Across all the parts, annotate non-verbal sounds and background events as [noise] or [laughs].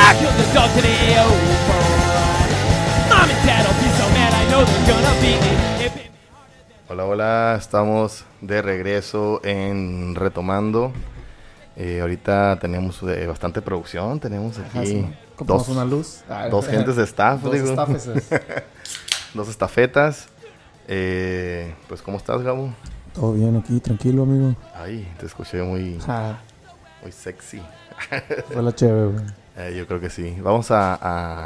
I killed the dog today, oh boy. Mom and dad will be so mad, I know they're gonna beat me. If it- Hola, hola, estamos de regreso en Retomando. Eh, ahorita tenemos eh, bastante producción, tenemos Ajá, aquí sí. Dos, una luz. Ah, [laughs] dos gentes de staff, Dos digo. staffeses. [laughs] dos estafetas. Eh, pues, ¿cómo estás, Gabo? Todo bien aquí, tranquilo, amigo. Ay, te escuché muy, muy sexy. [laughs] fue la chévere, güey. Eh, yo creo que sí. Vamos a,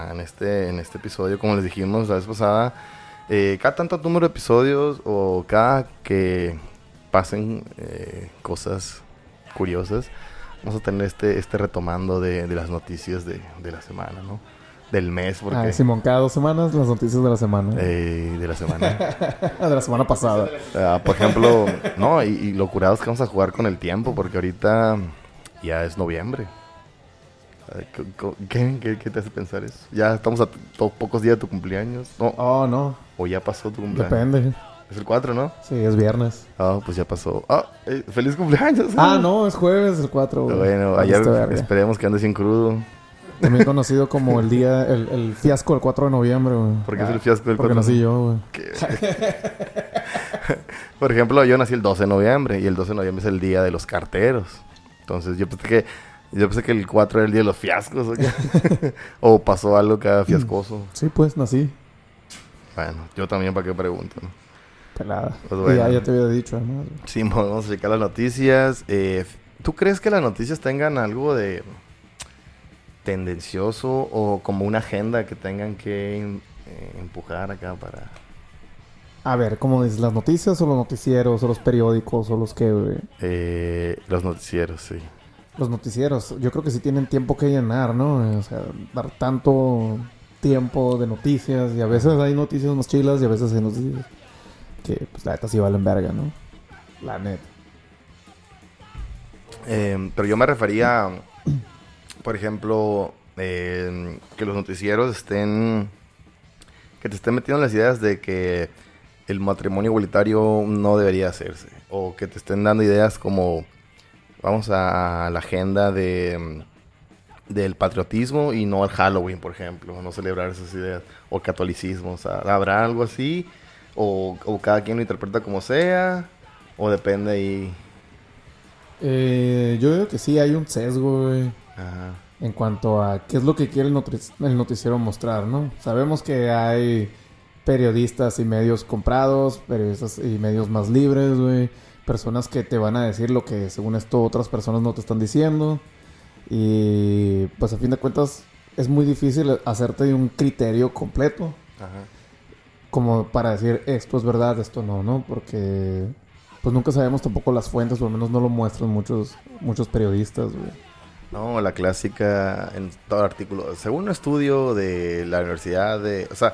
a- en, este, en este episodio, como les dijimos la vez pasada, eh, cada tanto número de episodios o cada que pasen eh, cosas curiosas, vamos a tener este, este retomando de, de las noticias de, de la semana, ¿no? Del mes, porque... Ah, Simón, cada dos semanas las noticias de la semana. eh, de la semana. [laughs] de la semana pasada. Ah, por ejemplo, no, y, y lo curado es que vamos a jugar con el tiempo, porque ahorita ya es noviembre. ¿qué- ¿Qué, qué, te hace pensar eso? Ya estamos a pocos días de tu cumpleaños. No, Oh, no. o ya pasó tu cumpleaños. Depende. Es el 4, ¿no? Sí, es viernes. Ah, pues ya pasó. Ah, eh, feliz cumpleaños. Ah, no, es jueves, el 4. güey. Bueno, ayer esperemos que andes sin crudo. También conocido como el día, el, el fiasco del 4 de noviembre, güey. Porque es el fiasco del Porque 4 nací yo, güey. Que- [laughs] Por ejemplo, yo nací el 12 de noviembre y el 12 de noviembre es el día de los carteros. Entonces yo pensé que yo pensé que el 4 era el día de los fiascos ¿o, qué? [laughs] o pasó algo cada fiascoso. Sí, pues, nací. Bueno, yo también para qué pregunto. ¿no? Pelada. Pues bueno. ya, ya te había dicho, además. Sí, vamos a checar las noticias. Eh, ¿Tú crees que las noticias tengan algo de tendencioso o como una agenda que tengan que eh, empujar acá para... A ver, ¿cómo dices? ¿Las noticias o los noticieros o los periódicos o los que, güey? eh, los noticieros, sí. Los noticieros, yo creo que sí tienen tiempo que llenar, ¿no? O sea, dar tanto tiempo de noticias y a veces hay noticias más chilas y a veces hay noticias que, pues, la neta sí valen verga, ¿no? La neta. Eh, pero yo me refería, por ejemplo, que los noticieros estén, que te estén metiendo en las ideas de que el matrimonio igualitario no debería hacerse, o que te estén dando ideas como, vamos a la agenda de del patriotismo y no al Halloween, por ejemplo, no celebrar esas ideas, o catolicismo, o sea, habrá algo así, o, cada quien lo interpreta como sea, o depende ahí. Eh, yo digo que sí hay un sesgo, güey, Ajá. en cuanto a qué es lo que quiere el, noticiero mostrar, ¿no? Sabemos que hay periodistas y medios comprados, periodistas y medios más libres, güey. Personas que te van a decir lo que según esto otras personas no te están diciendo. Y pues a fin de cuentas es muy difícil hacerte de un criterio completo. Ajá. Como para decir esto es verdad, esto no, ¿no? Porque pues nunca sabemos tampoco las fuentes, o al menos no lo muestran muchos, muchos periodistas, güey. No, la clásica en todo artículo. Según un estudio de la universidad de... O sea,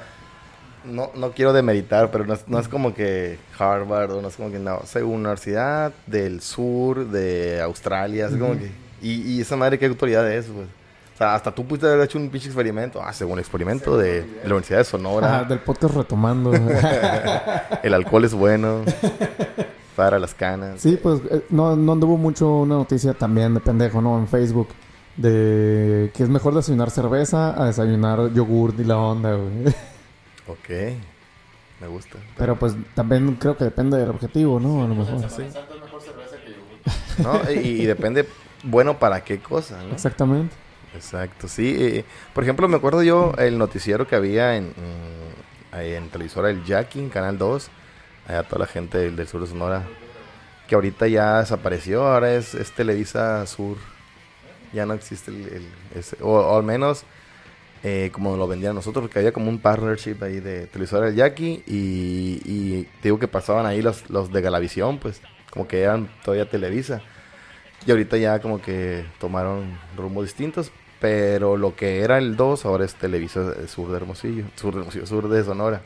no, no quiero demeritar, pero no es, no es como que Harvard o no es como que no. Según Universidad del Sur de Australia, es como que... Y, y esa madre, ¿qué autoridad es, pues? O sea, hasta tú pudiste haber hecho un pinche experimento. Ah, según el experimento de, de la Universidad de Sonora, del podcast retomando. [laughs] el alcohol es bueno [laughs] para las canas. Sí, pues eh, no, no anduvo mucho una noticia también de pendejo, ¿no? En Facebook. De que es mejor desayunar cerveza a desayunar yogur y la onda, güey. [laughs] Ok, me gusta. Pero pues también creo que depende del objetivo, ¿no? A lo mejor. [laughs] ¿No? Y, y depende, bueno, para qué cosa, ¿no? Exactamente. Exacto, sí. eh, por ejemplo, me acuerdo yo el noticiero que había en, ahí en televisora El Jackie, en Canal 2, allá toda la gente del, del sur de Sonora, que ahorita ya desapareció, ahora es, Televisa Sur, ya no existe el, o, al menos eh, como lo vendían nosotros, porque había como un partnership ahí de televisora El Jackie y, digo que pasaban ahí los, los de Galavisión, pues como que eran todavía Televisa. Y ahorita ya como que tomaron rumbos distintos, pero lo que era el 2 ahora es Televisa eh, Sur de Hermosillo, Sur de Hermosillo, Sur de Sonora.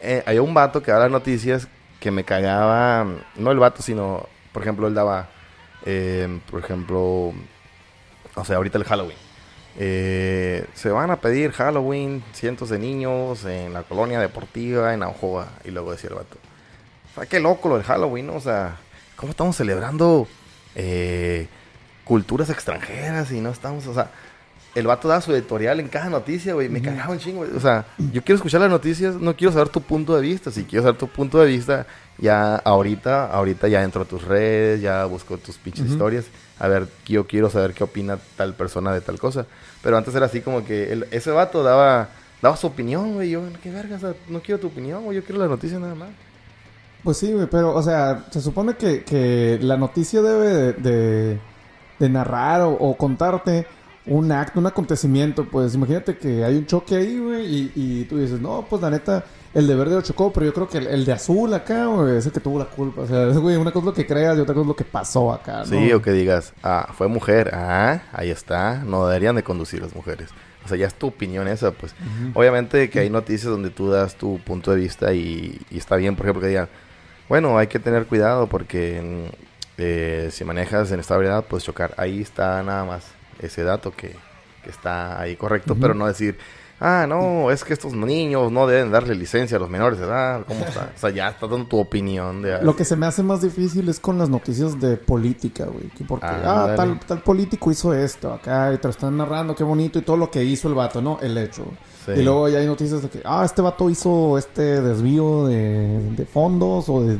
Eh, hay un vato que da las noticias que me cagaba, no el vato, sino, por ejemplo, él daba, eh, por ejemplo, o sea, ahorita el Halloween. Eh, se van a pedir Halloween cientos de niños en la colonia deportiva en Aujoa. Y luego decía el vato, sea, qué loco lo del Halloween, ¿no? O sea, ¿cómo estamos celebrando eh, culturas extranjeras y no estamos, o sea, el vato da su editorial en cada noticia, güey. Me cagaba un chingo, güey. O sea, yo quiero escuchar las noticias, no quiero saber tu punto de vista. Si quiero saber tu punto de vista, ya ahorita, ahorita ya entro a tus redes, ya busco tus pinches historias. A ver, yo quiero saber qué opina tal persona de tal cosa. Pero antes era así como que el- ese vato daba, daba su opinión, güey. Yo, qué verga, o sea, no quiero tu opinión, güey. Yo quiero la noticia nada más. Pues sí, güey, pero, o sea, se supone que, que la noticia debe de, de- de narrar o, o contarte un acto, un acontecimiento. Pues imagínate que hay un choque ahí, güey, y, y tú dices, no, pues la neta, el de verde lo chocó, pero yo creo que el, el de azul acá, güey, es el que tuvo la culpa. O sea, [laughs] güey, una cosa es lo que creas y otra cosa es lo que pasó acá, ¿no? Sí, o que digas, ah, fue mujer, ah, ahí está, no deberían de conducir las mujeres. O sea, ya es tu opinión esa, pues. Obviamente que hay noticias donde tú das tu punto de vista y, y está bien, por ejemplo, que digan, bueno, hay que tener cuidado porque mm, eh, si manejas en estabilidad, puedes chocar. Ahí está nada más ese dato que, que está ahí correcto, pero no decir, ah, no, es que estos niños no deben darle licencia a los menores de edad, ¿cómo está? O sea, ya estás dando tu opinión de Lo que se me hace más difícil es con las noticias de política, güey. que Porque, Ah, ah, tal, tal político hizo esto acá y te lo están narrando, qué bonito y todo lo que hizo el vato, ¿no? El hecho. Sí. Y luego ya hay noticias de que, ah, este vato hizo este desvío de, de fondos o de,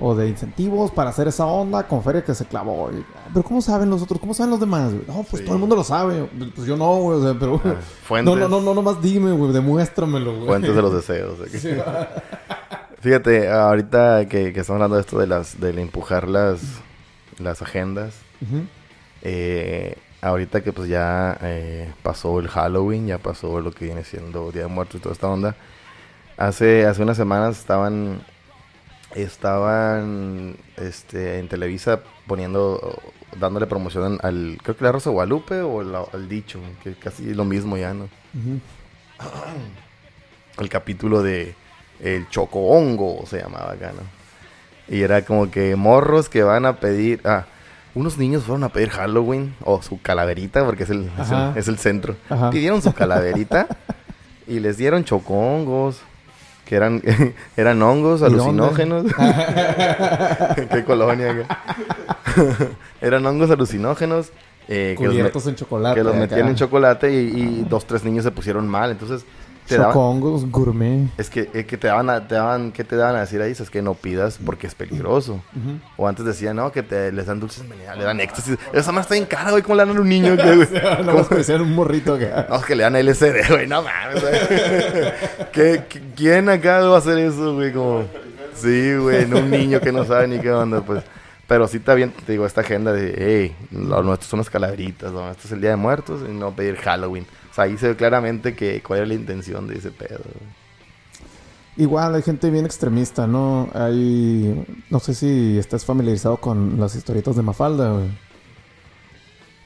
o de incentivos para hacer esa onda con feria que se clavó. Y, pero ¿cómo saben los otros? ¿Cómo saben los demás? güey? No, pues Sí. todo el mundo lo sabe. Pues yo no, güey. O sea, pero... Ah, [laughs] fuentes. no, no, no, no, nomás dime, güey. Demuéstramelo, güey. Fuentes de los deseos. [laughs] Fíjate, ahorita que, que estamos hablando de esto de las de empujar las, las agendas, eh, ahorita que pues ya eh, pasó el Halloween, ya pasó lo que viene siendo Día de Muertos y toda esta onda. Hace, hace unas semanas estaban estaban este en Televisa poniendo dándole promoción al creo que la Rosa de Guadalupe o la- al dicho, que casi lo mismo ya, ¿no? El capítulo de El Choco Hongo se llamaba acá, ¿no? Y era como que morros que van a pedir. Ah, unos niños fueron a pedir Halloween o su calaverita, porque es el, es el, Ajá. es el centro. Ajá. Pidieron su calaverita [laughs] y les dieron chocongos, que eran, [laughs] eran hongos alucinógenos. [laughs] [laughs] ¿Qué colonia eran hongos alucinógenos. eh, que los, en chocolate. que los metían en chocolate y, y dos, tres niños se pusieron mal. Entonces, te daban, Chocongos gourmet. es que, es que te daban, a- te daban, ¿qué te daban a decir ahí? Es que no pidas porque es peligroso. Ujú. O antes decían, no, que te, les dan dulces le dan éxtasis. Esa más está bien cara, güey, ¿cómo le dan a un niño? [laughs] que, güey? No más parecían un morrito acá. [laughs] No, es que le dan LSD, güey, no mames, güey. [laughs] ¿Qué- qué- quién acá va a hacer eso, güey? Como, sí, güey, no un niño que no sabe ni qué onda, pues. Pero sí está bien, te digo, esta agenda de, hey, lo nuestro son las calaveritas, lo nuestro es el Día de Muertos y no pedir Halloween. Sea, ahí se ve claramente que cuál era la intención de ese pedo. Igual hay gente bien extremista, ¿no? Hay... No sé si estás familiarizado con las historietas de Mafalda, güey.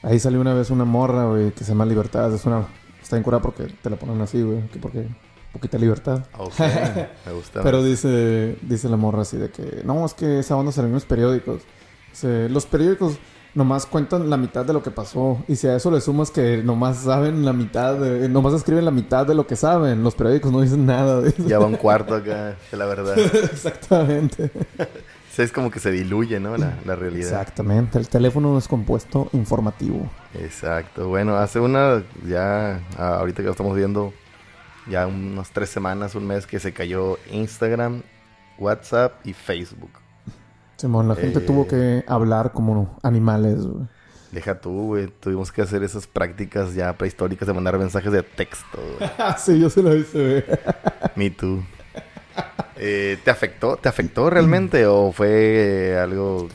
Ahí salió una vez una morra, güey, que se llama Libertad. Es una... Está bien curada porque te la ponen así, güey. que Porque... Poquita libertad. Ok, [laughs] me gusta. Pero dice, dice la morra así de que, no, es que esa onda salió en los periódicos. Dice, los periódicos nomás cuentan la mitad de lo que pasó. Y si a eso le sumas que nomás saben la mitad, de- nomás escriben la mitad de lo que saben, los periódicos no dicen nada de eso. Ya va un cuarto acá, de la verdad. [laughs] Exactamente. Es como que se diluye, ¿no? La, la realidad. Exactamente. El teléfono es compuesto informativo. Exacto. Bueno, hace una, ya, ah, ahorita que lo estamos viendo, ya unas tres semanas, un mes que se cayó Instagram, WhatsApp y Facebook. Simón, la gente Eh. tuvo que hablar como animales, güey. Deja tú, güey. Tuvimos que hacer esas prácticas ya prehistóricas de mandar mensajes de texto. güey. [laughs] sí, yo se lo hice, güey. Me too. Eh, ¿Te afectó? ¿Te afectó realmente o fue eh, algo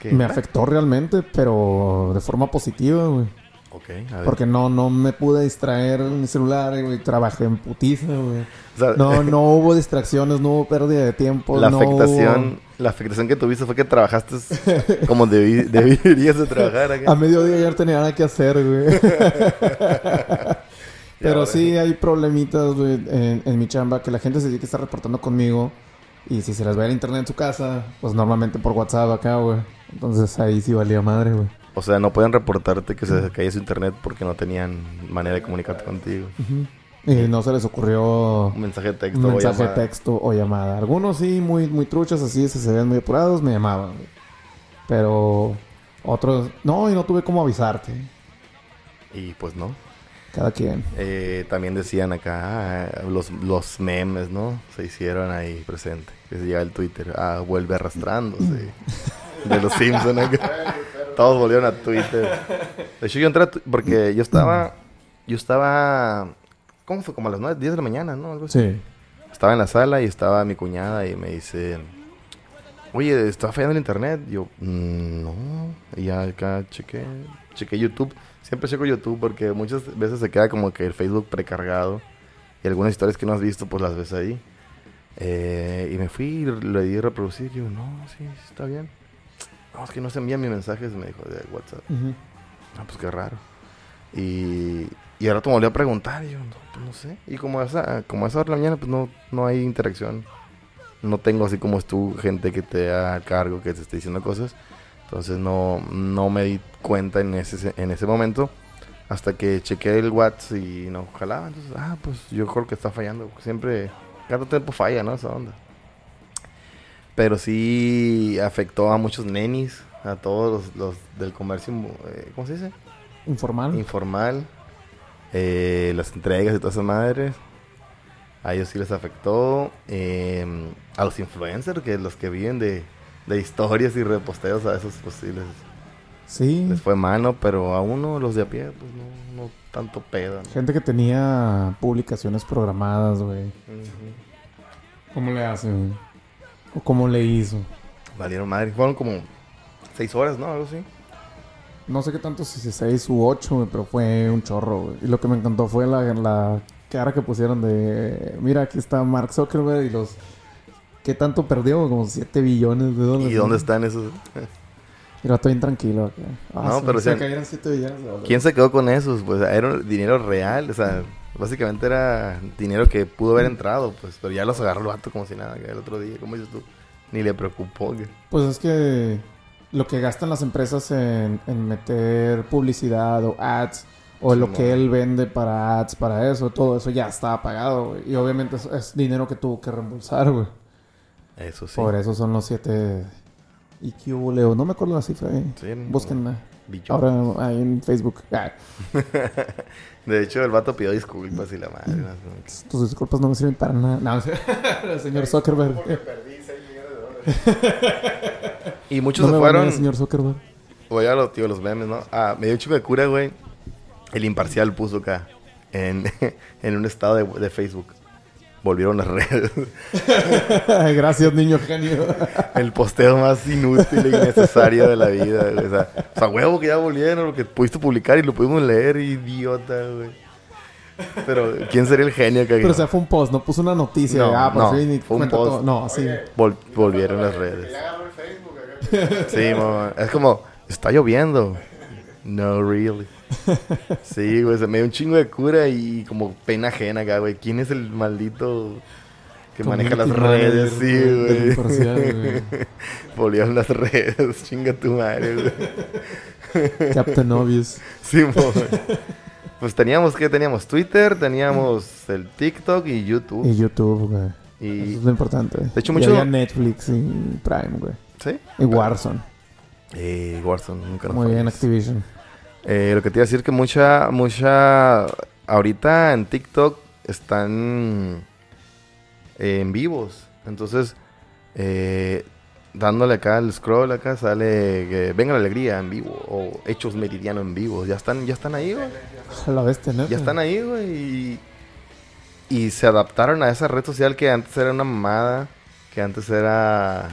que... Me afectó realmente, pero de forma positiva, güey. Ok, a ver. Porque no, no me pude distraer en mi celular, güey. Trabajé en putiza, güey. O sea, No, [laughs] no hubo distracciones, no hubo pérdida de tiempo. la no afectación, la afectación que tuviste fue que trabajaste [laughs] como debi- [laughs] deberías de trabajar hubo- A acá. mediodía ya no tenía nada que hacer, güey. Pero sí hay problemitas, güey, en, en mi chamba que la gente se tiene que estar reportando conmigo. Y si se les va el internet en su casa, pues normalmente por WhatsApp acá, güey. Entonces ahí sí valía madre, güey. O sea, no pueden reportarte que se cayó su internet porque no tenían manera de comunicarte contigo. Y no se les ocurrió Un mensaje de texto. un o mensaje de llamada. texto o llamada. Algunos sí, muy, muy truchas, así, si se ven muy apurados, me llamaban. Pero otros, no, y no tuve cómo avisarte. Y pues no. Cada quien. Eh, también decían acá ah, los, los memes, ¿no? Se hicieron ahí presente. Que se llega el Twitter. Ah, vuelve arrastrándose. [laughs] de los Simpsons. [laughs] Todos volvieron a Twitter. De hecho, yo entré a porque yo estaba. Yo estaba. ¿Cómo fue? Como a las 9, 10 de la mañana, ¿no? Algo así. Sí. Estaba en la sala y estaba mi cuñada y me dice, oye, ¿está fallando el internet? Yo, "Mm, no. Y ya acá chequé, chequé YouTube. Siempre checo YouTube porque muchas veces se queda como que el Facebook precargado y algunas historias que no has visto pues las ves ahí. Eh, y me fui y le di reproducir y yo, no, sí, sí, está bien. No, es que no se envían mis mensajes, me dijo, de WhatsApp. Ujú. Ah, pues qué raro. Y, y ahora me volvió a preguntar y yo, no, pues no sé. Y como a esa, como a esa hora de la mañana, pues no, no hay interacción. No tengo así como es tú, gente que te haga cargo, que te esté diciendo cosas. Entonces no, no me di cuenta en ese, en ese momento. Hasta que chequeé el WhatsApp y no jalaba. Entonces, ah, pues yo creo que está fallando. Siempre, cada tiempo falla, ¿no? Esa onda. Pero sí afectó a muchos nenis, a todos los, los del comercio, eh, ¿cómo se dice? Informal. informal, eh, las entregas y todas esas madres. A ellos sí les afectó. eh, a los influencers, que los que viven de, de historias y reposteos, a esos pues sí les, fue mano, pero a uno, los de a pie, pues no, no tanto pedo. ¿no? Gente que tenía publicaciones programadas, güey. ¿Cómo le hace, güey? ¿O cómo le hizo? Valieron madre. Fueron como seis horas, ¿no? Algo así. No sé qué tanto, si si seis u ocho, pero fue un chorro, güey. Y lo que me encantó fue la, la cara que pusieron de... Mira, aquí está Mark Zuckerberg y los... ¿Qué tanto perdió? Como 7 billones de dólares. ¿Y dónde están esos? [laughs] Y lo estoy bien tranquilo acá. Ah, No, pero se sean- cayeron 7 billones de dólares. ¿Quién se quedó con esos? Pues era dinero real, o sea, básicamente era dinero que pudo haber entrado, pues, pero ya los agarró el vato como si nada, el otro día, como dices tú, ni le preocupó. Pues es que lo que gastan las empresas en, en meter publicidad o ads o lo que él vende para ads, para eso, todo eso ya estaba pagado, güey. Y obviamente es, es dinero que tuvo que reembolsar, güey. Eso sí. Por eso son los siete... ¿Y qué hubo, Leo? No me acuerdo la cifra, eh. Sí, Búsquenla. Billones. Ahora ahí en Facebook. Ah, [laughs] De hecho, el vato pidió disculpas y la madre. ¿no? tus disculpas no me sirven para nada. No, [laughs] el señor Zuckerberg. [laughs] Y muchos No se fueron. señor Zuckerberg. Voy a los, tío, los memes, ¿no? Ah, me dio un chico de cura, güey. El imparcial puso acá. En, en un estado de, de Facebook. Volvieron las redes. [laughs] Gracias, niño genio. El posteo más inútil e innecesario de la vida, güey. O sea, o sea, huevo que ya volvieron, lo que pudiste publicar y lo pudimos leer, idiota, güey. Pero, ¿quién sería el genio que Pero o sea, fue un post, no puso una noticia. No, ah, por no, fin y fue un post. todo. No, así. vol- volvieron las redes? Sí, mamá. Es como, está lloviendo. No, really. [laughs] Sí, güey, se me dio un chingo de cura y como pena ajena acá, güey. ¿Quién es el maldito que maneja [laughs] las redes? Sí, güey. güey. Volvieron las [laughs] redes, chinga tu madre, güey. Captain Obvious. Sí, mo. Pues teníamos, ¿qué teníamos? Twitter, teníamos el TikTok y YouTube. Y YouTube, güey. Y, Eso es lo importante. De hecho, Y mucho- había Netflix y Prime, güey. ¿Sí? Y Warzone. Eh, Warzone, nunca Muy bien. Activision. Eh, lo que te iba a decir que mucha, mucha, ahorita en TikTok están eh, en vivos. Entonces, eh, dándole acá el scroll acá sale venga la alegría en vivo o hechos meridiano en vivo. Ya están, ya están ahí, güey. A la bestia, ¿no? Ya están ahí, güey. Y, y se adaptaron a esa red social que antes era una mamada, que antes era,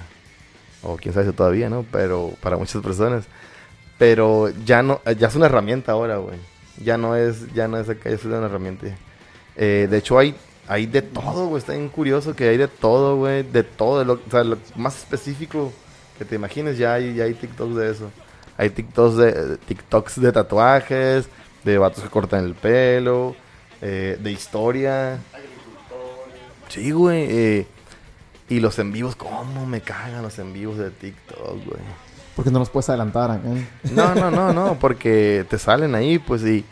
o quién sabe si todavía, ¿no? Pero para muchas personas. Pero ya no, ya es una herramienta ahora, güey. Ya no es, ya no es acá, ya es una herramienta. Eh, de hecho hay, hay de todo, güey. Está bien curioso que hay de todo, güey. De todo, lo, o sea, lo más específico que te imagines, ya hay, ya hay TikToks de eso. Hay TikToks de, TikToks de tatuajes, de vatos que cortan el pelo, eh, de historia. Sí, güey. eh, y los en vivos, ¿cómo me cagan los en vivos de TikTok, güey? Porque no los puedes adelantar acá. No, no, no, no, porque te salen ahí, pues, y,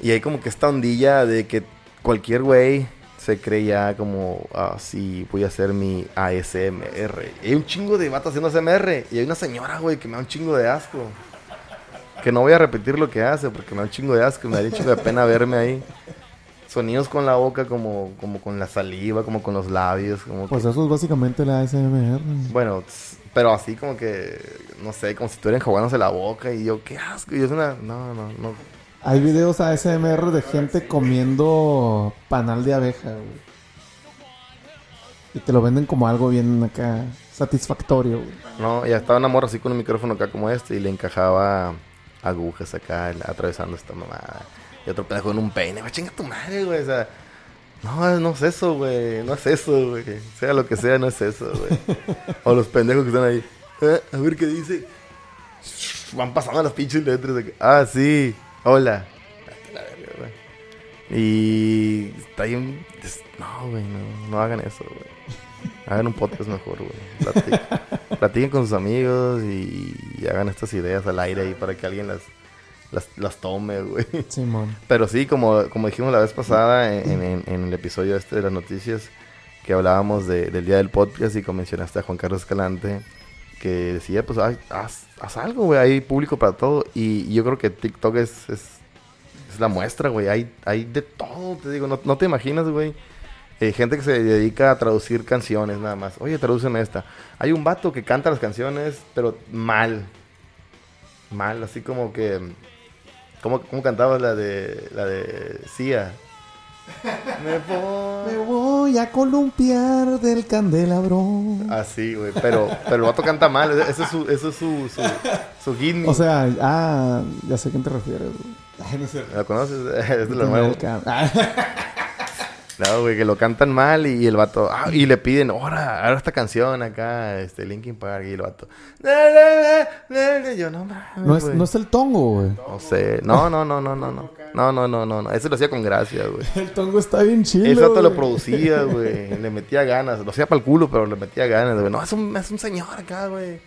Y hay como que esta ondilla de que cualquier güey se cree ya como, ah, sí, voy a hacer mi ASMR. Y hay un chingo de vatos haciendo ASMR. Y hay una señora, güey, que me da un chingo de asco. Que no voy a repetir lo que hace porque me da un chingo de asco. Me da un chingo de pena verme ahí. Sonidos con la boca, como, como con la saliva, como con los labios. Como Pues que- eso es básicamente la ASMR. bueno, pero así como que, no sé, como si estuvieran enjuagándose la boca. Y yo, qué asco. Y es una, no, no, no. Hay videos ASMR de gente comiendo panal de abeja, güey. Y te lo venden como algo bien acá satisfactorio, güey. No, ya estaba una morra así con un micrófono acá como este y le encajaba agujas acá atravesando esta mamada. Y otro pedazo con un peine. Va, chinga tu madre, güey. O sea, no, no es eso, güey. No es eso, güey. Sea lo que sea, no es eso, güey. o los pendejos que están ahí. "Eh, a ver qué dice. Van pasando las pinches letras. de que, ah, sí. Hola. Güey. Y está bien. es- No, güey, no, no hagan eso, güey. Hagan un podcast mejor, güey. Platiquen, [laughs] platiquen con sus amigos y, y hagan estas ideas al aire ahí para que alguien las, las, las tome, güey. Simón. Pero sí, como, como dijimos la vez pasada en, en- en el episodio este de las noticias, que hablábamos de- del día del podcast y como mencionaste a Juan Carlos Escalante, que decía, pues "Ay, haz, haz algo, güey, hay público para todo. Y yo creo que TikTok es, es, es la muestra, güey, hay, hay de todo, te digo, no, no te imaginas, güey. Eh, gente que se dedica a traducir canciones nada más. Oye, tradúceme esta. Hay un vato que canta las canciones, pero mal. Mal, así como que... ¿Cómo, cómo cantabas la de la de Cia? Me voy. Me voy a columpiar del candelabrón. Así, güey. Pero, pero el vato canta mal. Eso es su, eso es su, su, su gimmick. O sea, ah, ya sé a quién te refieres, güey. Ay, no sé. ¿Lo conoces? [laughs] Es de lo nuevo. Ah, No, güey, que lo cantan mal y el vato... ah, y le piden, ahora, ahora esta canción acá, este, Linkin Park. Y el vato... Yo, no mames, No es, no es el tongo, güey. No sé. No, no, no, no, no, no. No, no, no, no, no. Ese lo hacía con gracia, güey. El tongo está bien chido. Ese vato lo producía, güey. Le metía ganas. Lo hacía para el culo, pero le metía ganas, güey. No, es un, es un señor acá, güey.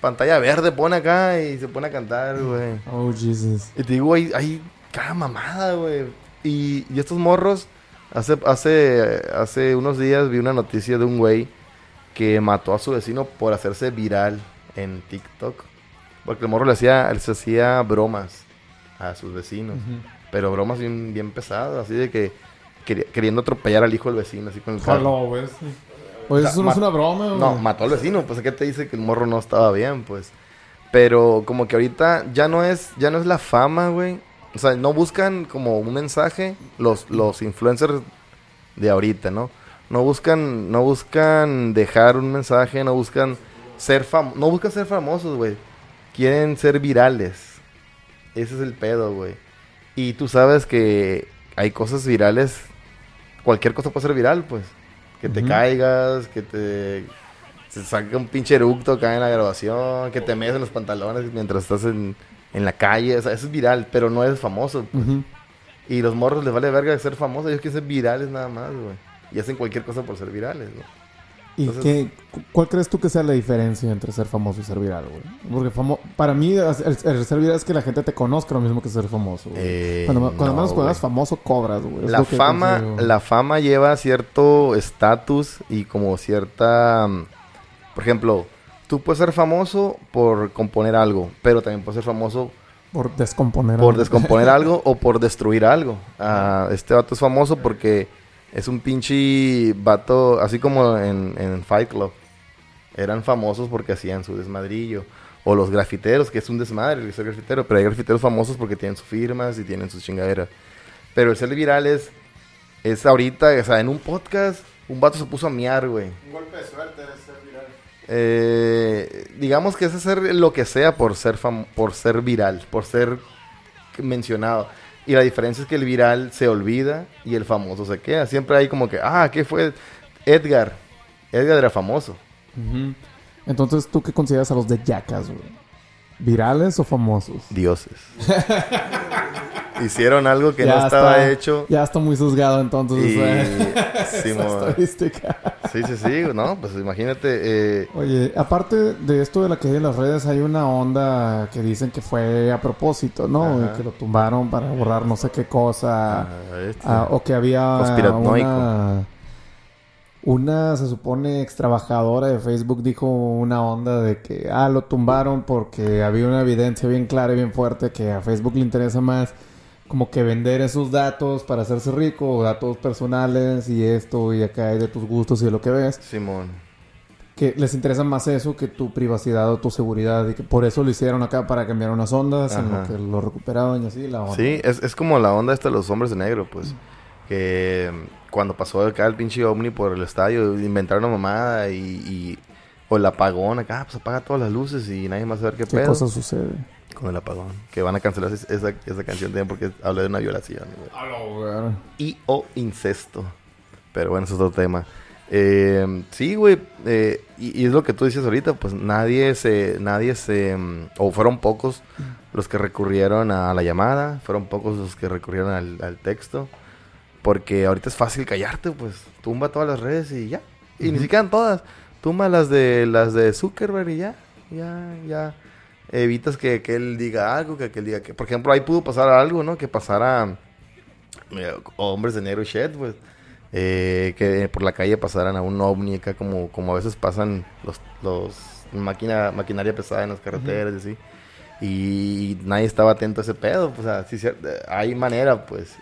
Pantalla verde pone acá y se pone a cantar, güey. Oh, Jesus. Y te digo, hay, hay cada mamada, güey. Y, y estos morros, hace, hace, hace unos días vi una noticia de un güey que mató a su vecino por hacerse viral en TikTok. Porque el morro le hacía, él se hacía bromas a sus vecinos. Pero bromas bien, bien pesadas, así de que queriendo atropellar al hijo del vecino, así con el carro. Güey. sea, eso no es una broma, güey. No, mató al vecino, pues ¿qué te dice que el morro no estaba bien, pues? Pero como que ahorita ya no es, ya no es la fama, güey. O sea, no buscan como un mensaje los, los influencers de ahorita, ¿no? No buscan, no buscan dejar un mensaje, no buscan ser fam no buscan ser famosos, güey. Quieren ser virales. Ese es el pedo, güey. Y tú sabes que hay cosas virales. Cualquier cosa puede ser viral, pues. Que te caigas, que te se saque un pinche eructo acá en la grabación, que te mees en los pantalones mientras estás en, en la calle. O sea, eso es viral, pero no eres famoso. pues. Y los morros les vale verga ser famosos. Ellos quieren ser virales nada más, güey. Y hacen cualquier cosa por ser virales, güey. ¿Y Entonces- qué, cu- cuál crees tú que sea la diferencia entre ser famoso y ser viral, güey? Porque famo- para mí, el, el ser viral es que la gente te conozca lo mismo que ser famoso, güey. Eh, cuando cuando no, menos cuando eres güey. famoso, cobras, güey. Es La fama, la fama lleva cierto estatus y como cierta... mm, Por ejemplo, tú puedes ser famoso por componer algo, pero también puedes ser famoso Por descomponer. por algo. descomponer algo [laughs] o por destruir algo. Ah, este vato es famoso porque es un pinche vato, así como en, en Fight Club. Eran famosos porque hacían su desmadrillo. O los grafiteros, que es un desmadre el ser grafitero. Pero hay grafiteros famosos porque tienen sus firmas y tienen sus chingaderas. Pero el ser viral es, es ahorita, o sea, en un podcast, un vato se puso a miar, güey. Un golpe de suerte es ser viral. Eh, digamos que es hacer lo que sea por ser, fam- por ser viral, por ser mencionado. Y la diferencia es que el viral se olvida y el famoso se queda. Siempre hay como que, ah, ¿qué fue? Edgar. Edgar era famoso. Entonces, ¿tú qué consideras a los de Jackass, güey? ¿Virales o famosos? Dioses. [laughs] hicieron algo que Ya no estaba está- hecho. Ya está muy sesgado entonces. Y, [laughs] [laughs] esa Simón. estadística. Sí, sí, sí, no, pues imagínate, eh, Oye, aparte de esto de la caída de las redes, hay una onda que dicen que fue a propósito, ¿no? Ajá. Que lo tumbaron para borrar no sé qué cosa. ah, este, Ah, o que había una... Una, se supone, ex trabajadora de Facebook dijo una onda de que, ah, lo tumbaron porque había una evidencia bien clara y bien fuerte que a Facebook le interesa más como que vender esos datos para hacerse rico, o datos personales y esto y acá y de tus gustos y de lo que ves Simón. que les interesa más eso que tu privacidad o tu seguridad y que por eso lo hicieron acá para cambiar unas ondas en lo que lo recuperaban y así la onda. Sí, es, es como la onda esta de los hombres de negro, pues. Que mm, cuando pasó acá el pinche ovni por el estadio, inventaron una mamada y, y- O el apagón acá, pues apaga todas las luces y nadie más sabe qué, ¿Qué pedo. cosa sucede? Con el apagón. Que van a cancelar esa, esa, canción también porque habla de una violación. güey. y o incesto. Pero bueno, eso es otro tema. Eh, sí, güey. eh, y, y es lo que tú dices ahorita, pues nadie se, nadie se, mm, o fueron pocos los que recurrieron a la llamada, fueron pocos los que recurrieron al, al texto, porque ahorita es fácil callarte, pues tumba todas las redes y ya, y ni siquiera todas, tumba las de las de Zuckerberg y ya, ya, ya. Evitas que, que él diga algo, que, que él diga que, por ejemplo, ahí pudo pasar algo, ¿no? Que pasara eh, hombres de negro y shit, pues. eh, que por la calle pasaran a un ovni acá como, como a veces pasan los, los máquina, maquinaria pesada en las carreteras y así. Y nadie estaba atento a ese pedo. Pues, o sea, sí, hay manera, pues.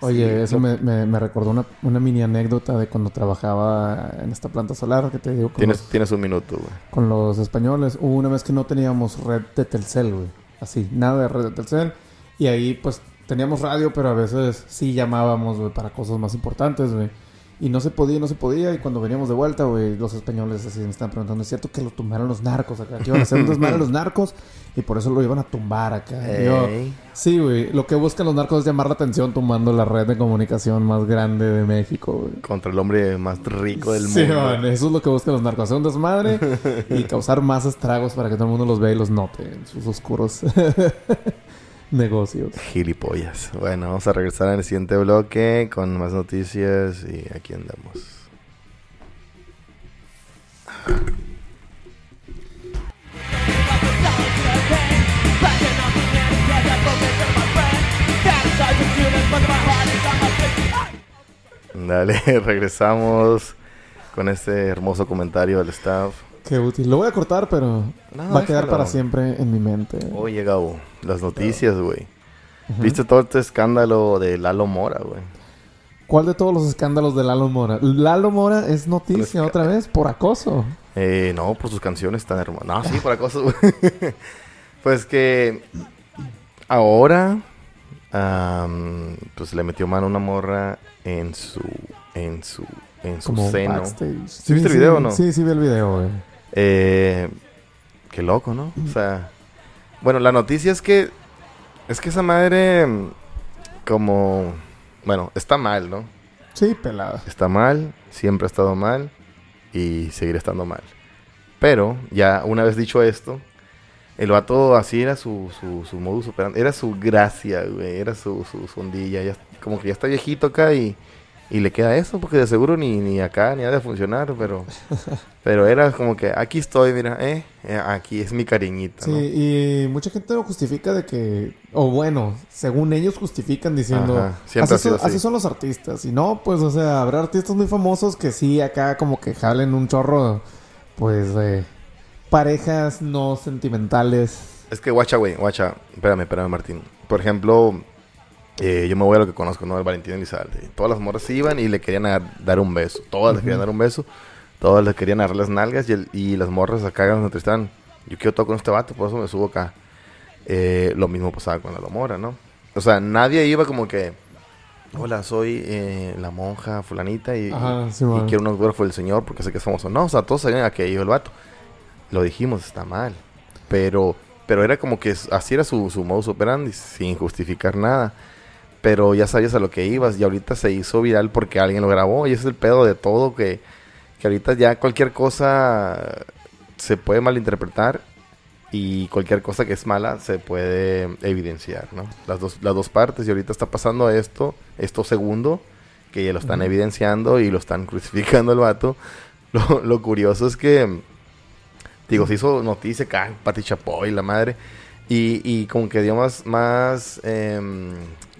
Oye, Sí, eso no- me, me, me recordó una, una mini anécdota de cuando trabajaba en esta planta solar que te digo Tienes, los, tienes un minuto, güey. con los españoles. Hubo una vez que no teníamos red de Telcel, güey. Así, nada de red de Telcel. Y ahí, pues, teníamos radio, pero a veces sí llamábamos, güey, para cosas más importantes, güey. Y no se podía, no se podía. Y cuando veníamos de vuelta, güey, los españoles así me estaban preguntando, ¿es cierto que lo tumbaron los narcos acá? Que iban a hacer un desmadre los [laughs] narcos y por eso lo iban a tumbar acá. Yo. Sí, güey. Lo que buscan los narcos es llamar la atención tumbando la red de comunicación más grande de México, güey. Contra el hombre más rico del Sí, mundo. man, eso es lo que buscan los narcos. Hacer un desmadre y [laughs] causar más estragos para que todo el mundo los vea y los note en sus oscuros [laughs] negocios. Gilipollas. Bueno, vamos a regresar el siguiente bloque con más noticias y aquí andamos. Dale, [laughs] regresamos con este hermoso comentario del staff. Qué útil. Lo voy a cortar, pero No, va a quedar para siempre en mi mente. Oye, Gabo, las noticias, güey. ¿Viste todo este escándalo de Lalo Mora, güey? ¿Cuál de todos los escándalos de Lalo Mora? Lalo Mora es noticia otra vez por acoso. Eh, no, por sus canciones tan hermosas. No, sí, por acoso, güey. [laughs] pues que ahora, pues le metió mano una morra en su, en su, en su Como seno. backstage. ¿Sí viste el video o no? Sí, sí vi el video, güey. Eh, qué loco, ¿no? O sea, bueno, la noticia es que, es que esa madre, mm, como, bueno, está mal, ¿no? Sí, pelada. está mal, siempre ha estado mal y seguirá estando mal. Pero ya una vez dicho esto, el vato así era su, su, su modus operandi, era su gracia, güey, era su, su, su ondilla, ya, como que ya está viejito acá y, y le queda eso, porque de seguro ni, ni acá ni ha de funcionar, pero, [laughs] pero era como que aquí estoy, mira, eh, eh, aquí es mi cariñito, Sí, ¿no? y mucha gente lo justifica de que, o bueno, según ellos justifican diciendo, Ajá, siempre así, son, así. así son los artistas. Y no, pues, o sea, habrá artistas muy famosos que sí, acá como que jalen un chorro, pues, de parejas no sentimentales. Es que guacha, güey, guacha, espérame, espérame, Martín. Por ejemplo, eh, yo me voy a lo que conozco, ¿no? El Valentín Elizalde. Todas las morras iban y le querían dar, dar un beso. Todas le querían dar un beso. Todas le querían agarrar las nalgas y, el- y las morras acá donde están. Yo quiero todo con este vato, por eso me subo acá. Eh, lo mismo pasaba con la Lomora, ¿no? O sea, nadie iba como que, hola, soy eh, la monja fulanita y, Ajá, y- sí, y man. quiero un autógrafo del señor porque sé que es famoso. No, o sea, todos sabían a qué iba el vato. Lo dijimos, está mal. Pero, pero era como que así era su, su modus operandi, sin justificar nada. Pero ya sabías a lo que ibas y ahorita se hizo viral porque alguien lo grabó y ese es el pedo de todo que, que ahorita ya cualquier cosa se puede malinterpretar y cualquier cosa que es mala se puede evidenciar, ¿no? Las dos, las dos partes y ahorita está pasando esto, esto segundo, que ya lo están evidenciando y lo están [laughs] crucificando el vato. Lo, lo curioso es que, digo, se hizo noticia acá, Pati Chapoy, la madre, y, y como que dio más, más, em,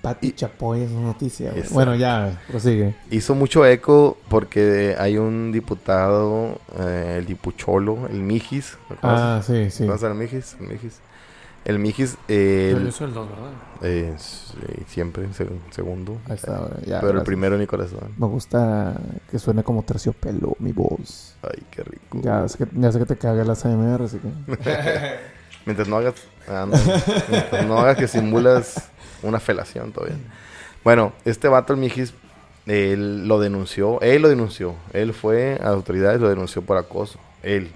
Pati Chapoy es una noticia. Exacto. Bueno, ya, prosigue. hizo mucho eco porque hay un diputado, eh, el dipucholo, el Mijis. Ah, sí, sí. ¿Conoces al Mijis? El Mijis. El Mijis, eh, el- soy el 2, ¿verdad? eh, sí, siempre, se- segundo. Ahí está, güey, ya, Pero el primero en mi corazón. Me gusta que suene como terciopelo mi voz. Ay, qué rico. Ya sé que, ya sé que te caga la ASMR, así que... [laughs] Mientras no hagas, ah, no. Mientras no hagas que simulas una felación todavía. Bueno, este vato, el Mijis, él lo denunció. Él lo denunció. Él fue a las autoridades, lo denunció por acoso. Él.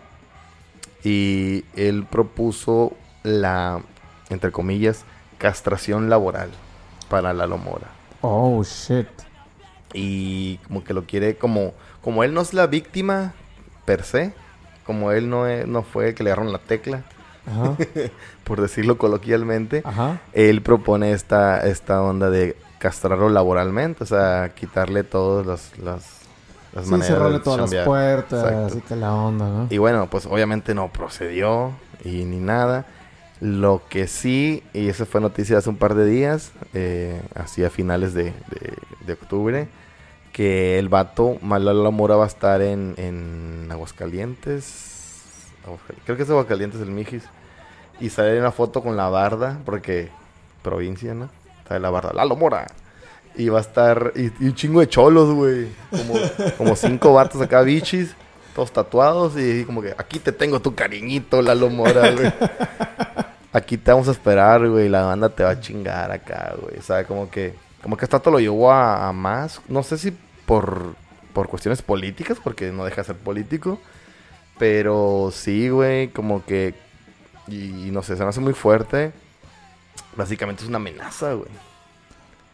Y él propuso la, entre comillas, castración laboral para la Lomora. Oh, shit. y como que lo quiere como como él no es la víctima per se como él no es- no fue el que le agarraron la tecla Ajá, [laughs] por decirlo coloquialmente ajá. él propone esta esta onda de castrarlo laboralmente o sea quitarle todas las las, las Sí, maneras cerrarle de todas las puertas, Exacto. así que la onda, ¿no? y bueno pues obviamente no procedió y ni nada lo que sí, y eso fue noticia hace un par de días, eh, así a finales de, de- octubre, que el vato Malala Mora va a estar en, en Aguascalientes. Aguascal- Creo que es Aguascalientes el Mijis. Y sale una foto con la barda, porque provincia, ¿no? Sale la barda, Lalo Mora. Y va a estar, y, un chingo de cholos, güey. Como, como cinco vatos acá, bichis, todos tatuados. Y como que, aquí te tengo tu cariñito, Lalo Mora, güey. Aquí te vamos a esperar, güey. La banda te va a chingar acá, güey. O sea, como que, como que esto te lo llevó a, a más. No sé si por, por cuestiones políticas, porque no deja de ser político. Pero sí, güey, como que. Y, no sé, se me hace muy fuerte. Básicamente es una amenaza, güey.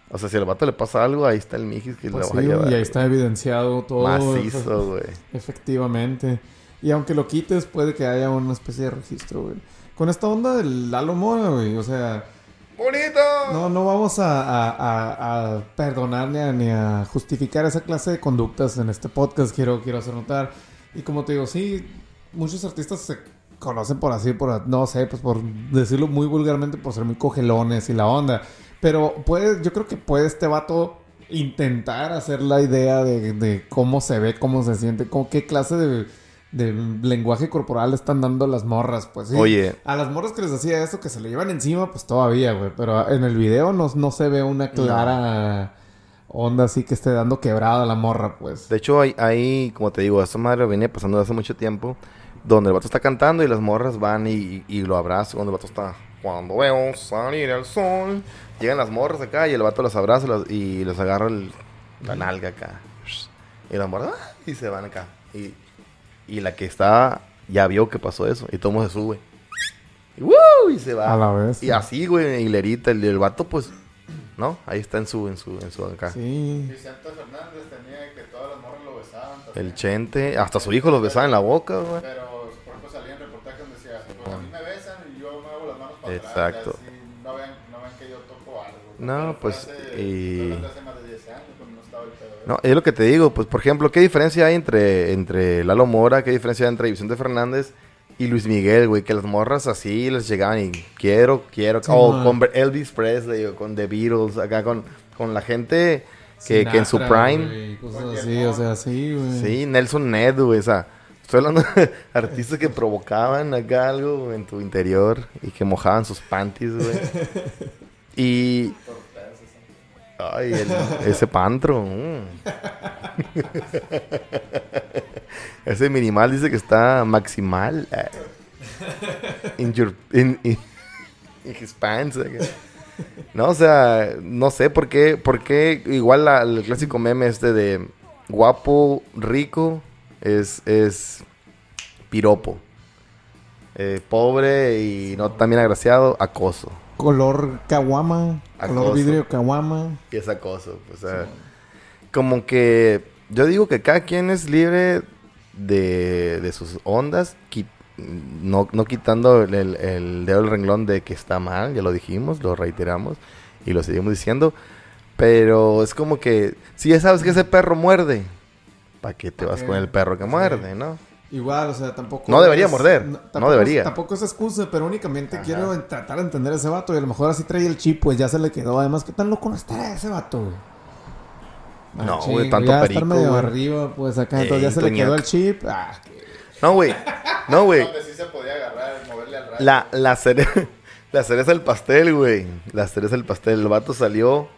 O sea, si al vato le pasa algo, ahí está el Mijis que Pues le va sí, a llevar. y ahí está evidenciado todo. Macizo, [laughs] güey. Efectivamente. Y aunque lo quites, puede que haya una especie de registro, güey. Con esta onda del Lalo Mora, güey. O sea, ¡Bonito! no, no vamos a, a- a- a perdonar ni a, ni a justificar esa clase de conductas en este podcast, quiero, quiero hacer notar. Y como te digo, sí, muchos artistas se conocen por así, por, no sé, pues por decirlo muy vulgarmente, por ser muy cogelones y la onda. Pero puede, yo creo que puede este vato intentar hacer la idea de, de cómo se ve, cómo se siente, cómo, qué clase de, de lenguaje corporal le están dando las morras, pues sí. Oye, A las morras que les hacía eso, que se le llevan encima, pues todavía, güey. Pero en el video no, no se ve una clara onda así que esté dando quebrada la morra, pues. De hecho, hay, hay, como te digo, esa madre venía pasando hace mucho tiempo, donde el vato está cantando y las morras van y, y lo abrazan cuando el vato está... Cuando veo salir el sol, llegan las morras acá y el vato las abraza las- y les agarra el- la nalga acá. Y las morras, ¡ah! y se van acá. Y, y la que está, ya vio que pasó eso y todo el mundo se sube. Y, ¡woo! y se va. A la vez. Y así, güey, hilerita, el, el vato, pues, ¿no? Ahí está en su, en su, en su acá. Sí. Vicente Fernández tenía que todas las morras lo besaban. también. El Chente, hasta su hijo los besaba en la boca, güey. Pero, por ejemplo, salía en reportajes donde decía, pues a mí me besan y yo me hago las manos para Exacto. atrás. así no ven, no ven que yo toco algo. No, Pero pues, y- No, es lo que te digo, pues por ejemplo, ¿qué diferencia hay entre, entre Lalo Mora, qué diferencia hay entre Vicente Fernández y Luis Miguel, güey? Que las morras así les llegaban y quiero, quiero, Sí, o man. con Elvis Presley o con The Beatles, acá con, con la gente que, que en su prime, güey, cosas así, o sea, sí, güey. sí, Nelson Ned, güey, o sea, estoy hablando de [laughs] artistas que provocaban acá algo en tu interior y que mojaban sus panties, güey. [laughs] Y... Ay, el- ese pantro. mm. [laughs] ese minimal dice que está maximal. [laughs] In your... In, in- in his pants. No, o sea, no sé por qué, por qué igual la- el clásico meme este de guapo, rico, es, es piropo. Eh, pobre y no tan bien agraciado, acoso. Color caguama, color vidrio caguama. Y es acoso. O sea, como que yo digo que cada quien es libre de, de sus ondas. qui- no, no quitando el, el- el dedo del renglón de que está mal, ya lo dijimos, lo reiteramos y lo seguimos diciendo. Pero es como que, si ya sabes que ese perro muerde, ¿para qué te vas con el perro que Sí. muerde, no? Igual, o sea, tampoco. No debería es- morder, no tampoco debería. Es, tampoco es excusa, pero únicamente quiero en- tratar de entender a ese vato. Y a lo mejor así trae el chip, pues ya se le quedó. Además, ¿qué tan loco no está ese vato, güey? No, güey, tanto ya perico, estar medio güey. arriba, pues acá. Ey, Entonces ya se le quedó el chip. Ah, No, güey. No, güey. Donde sí se podía agarrar, moverle al radio. La, la, cere- [laughs] la cereza del pastel, güey. La cereza del pastel. El vato salió.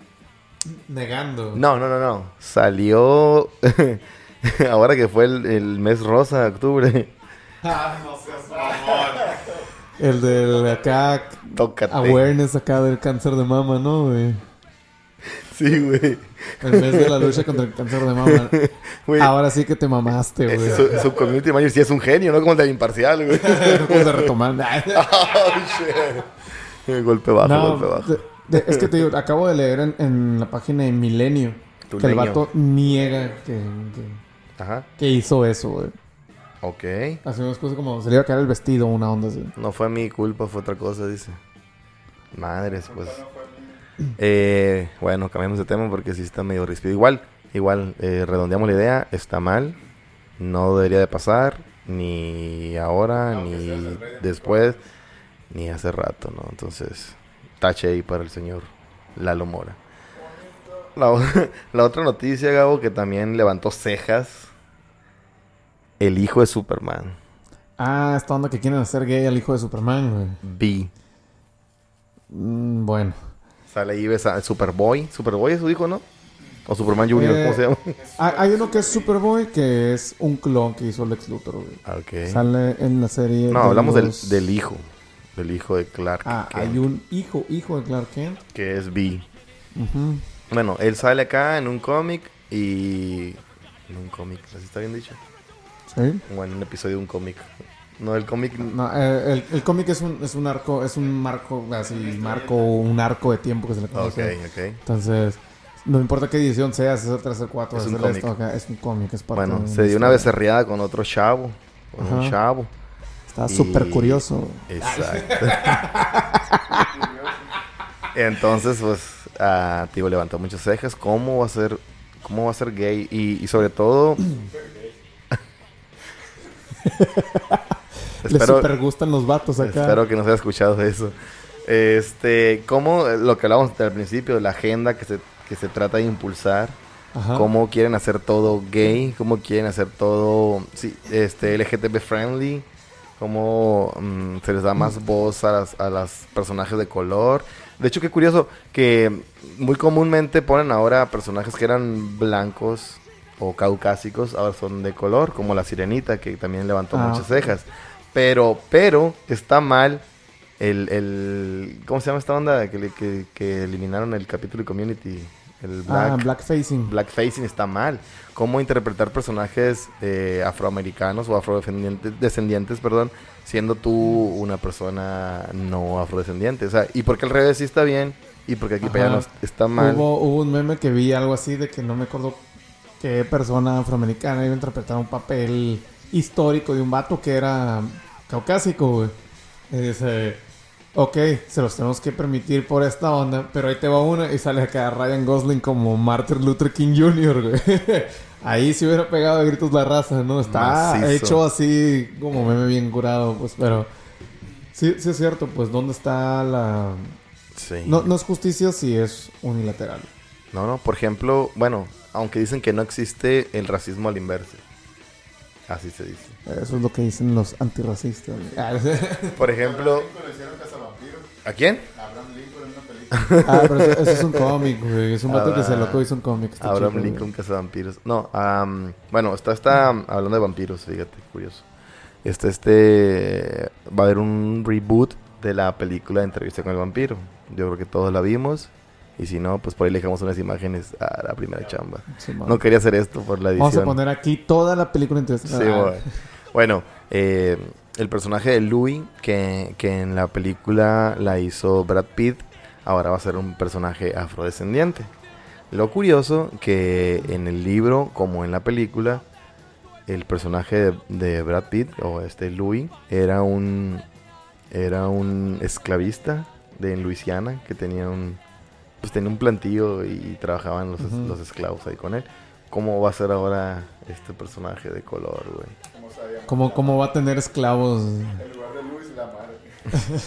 negando. No, no, no, no. Salió. [laughs] [laughs] Ahora que fue el, el mes rosa, octubre. El del acá. Tócate. Awareness acá del cáncer de mama, ¿no, güey? Sí, güey. El mes de la lucha contra el cáncer de mama. [laughs] Güey. Ahora sí que te mamaste, güey. Su, su community manager sí es un genio, ¿no? Como el de imparcial, güey. [laughs] Vamos a retomar. Oh, shit. Golpe bajo, No, golpe bajo. de- de- es que te digo, acabo de leer en, en la página de Milenio que el vato niega que, que, Ajá. que hizo eso, güey. Ok. Así unas cosas como se le iba a caer el vestido, una onda así. No fue mi culpa, fue otra cosa, dice. Madres, pues. Eh, bueno, cambiamos de tema porque sí está medio rispido. Igual, igual, eh, redondeamos la idea. Está mal. No debería de pasar. Ni ahora, ni después, ni hace rato, ¿no? Entonces, tache ahí para el señor Lalo Mora. La, [laughs] la otra noticia, Gabo, que también levantó cejas. El hijo de Superman. Ah, esta onda que quieren hacer gay al hijo de Superman, güey. B. Mm, bueno. Sale ahí ves a Superboy. Superboy es su hijo, ¿no? O Superman Junior, Eh, ¿cómo se llama? [laughs] Ah, Hay uno que es Superboy, que es un clon que hizo Lex Luthor, güey. Ah, ok. Sale en la serie. No, de hablamos los- del, del hijo. Del hijo de Clark. Ah, Kent, hay un hijo, hijo de Clark Kent. Que es B. Bueno, él sale acá en un cómic y... En un cómic, ¿así está bien dicho? Sí. Bueno, un episodio de un cómic. No, el cómic... No, eh, el, el cómic es un, es un arco, es un marco, así, marco, un arco de tiempo que se le Ok, conoce. ok. Entonces, no importa qué edición sea, si es el 3 o 4, Es es, un cómic. es un cómic, es parte Bueno, de se dio una historia. becerreada con otro chavo. Con un chavo. Está y- súper curioso. Exacto. [laughs] Entonces, pues, digo, levantó muchas cejas. ¿Cómo va a ser, cómo va a ser gay? Y, y sobre todo, [laughs] Le super gustan los vatos acá. espero que no se haya escuchado eso. Este, cómo eh, lo que hablábamos al principio, la agenda que se, que se trata de impulsar. Ajá. cómo quieren hacer todo gay, cómo quieren hacer todo sí, este LGTB friendly, cómo mm, se les da más voz a las, a las personajes de color. De hecho, qué curioso que muy comúnmente ponen ahora personajes que eran blancos o caucásicos, ahora son de color, como la sirenita que también levantó Ah, muchas cejas. Pero, pero está mal el, el ¿cómo se llama esta onda que, que, que eliminaron el capítulo de Community? El Ah, Black. blackfacing. Blackfacing está mal. Cómo interpretar personajes eh, afroamericanos o afrodescendientes, descendientes, perdón, siendo tú una persona no afrodescendiente. O sea, y porque al revés sí está bien y porque aquí para allá no está mal. Hubo, hubo un meme que vi algo así de que no me acuerdo qué persona afroamericana iba a interpretar un papel histórico de un vato que era caucásico, güey. Y dice, ok, se los tenemos que permitir por esta onda, pero ahí te va una y sale acá Ryan Gosling como Martin Luther King Jr., güey. [laughs] Ahí sí hubiera pegado a gritos la raza, ¿no? Está Macizo. hecho así como meme bien curado, pues, pero... Sí, sí es cierto, pues, ¿dónde está la...? Sí. No, no es justicia si es unilateral. No, no, por ejemplo, bueno, aunque dicen que no existe el racismo al inverso. Así se dice. Eso es lo que dicen los antirracistas. [laughs] Ah, Por ejemplo, Lincoln le hicieron cazavampiros. ¿a quién? Abraham Lincoln en una película. Ah, pero eso, eso es un cómic, güey. Es un vato que se Ah, loco hizo un cómic. Abraham chido, Lincoln, güey. Casa de Vampiros. No, am, bueno, está, está hablando de vampiros, fíjate, curioso. Este, este, va a haber un reboot de la película de Entrevista con el Vampiro. Yo creo que todos la vimos. Y si no, pues por ahí le dejamos unas imágenes a la primera chamba. Sí. No quería hacer esto por la edición. Vamos a poner aquí toda la película en Sí, bueno. Bueno, eh, el personaje de Louis, que, que en la película la hizo Brad Pitt, ahora va a ser un personaje afrodescendiente. Lo curioso que en el libro, como en la película, el personaje de, de Brad Pitt, o este Louis, era un, era un esclavista de en Luisiana que tenía un, pues tenía un plantillo y trabajaban los, los esclavos ahí con él. ¿Cómo va a ser ahora este personaje de color, güey? ¿Cómo, ¿Cómo va a tener esclavos? En lugar de Luis, la madre. [laughs]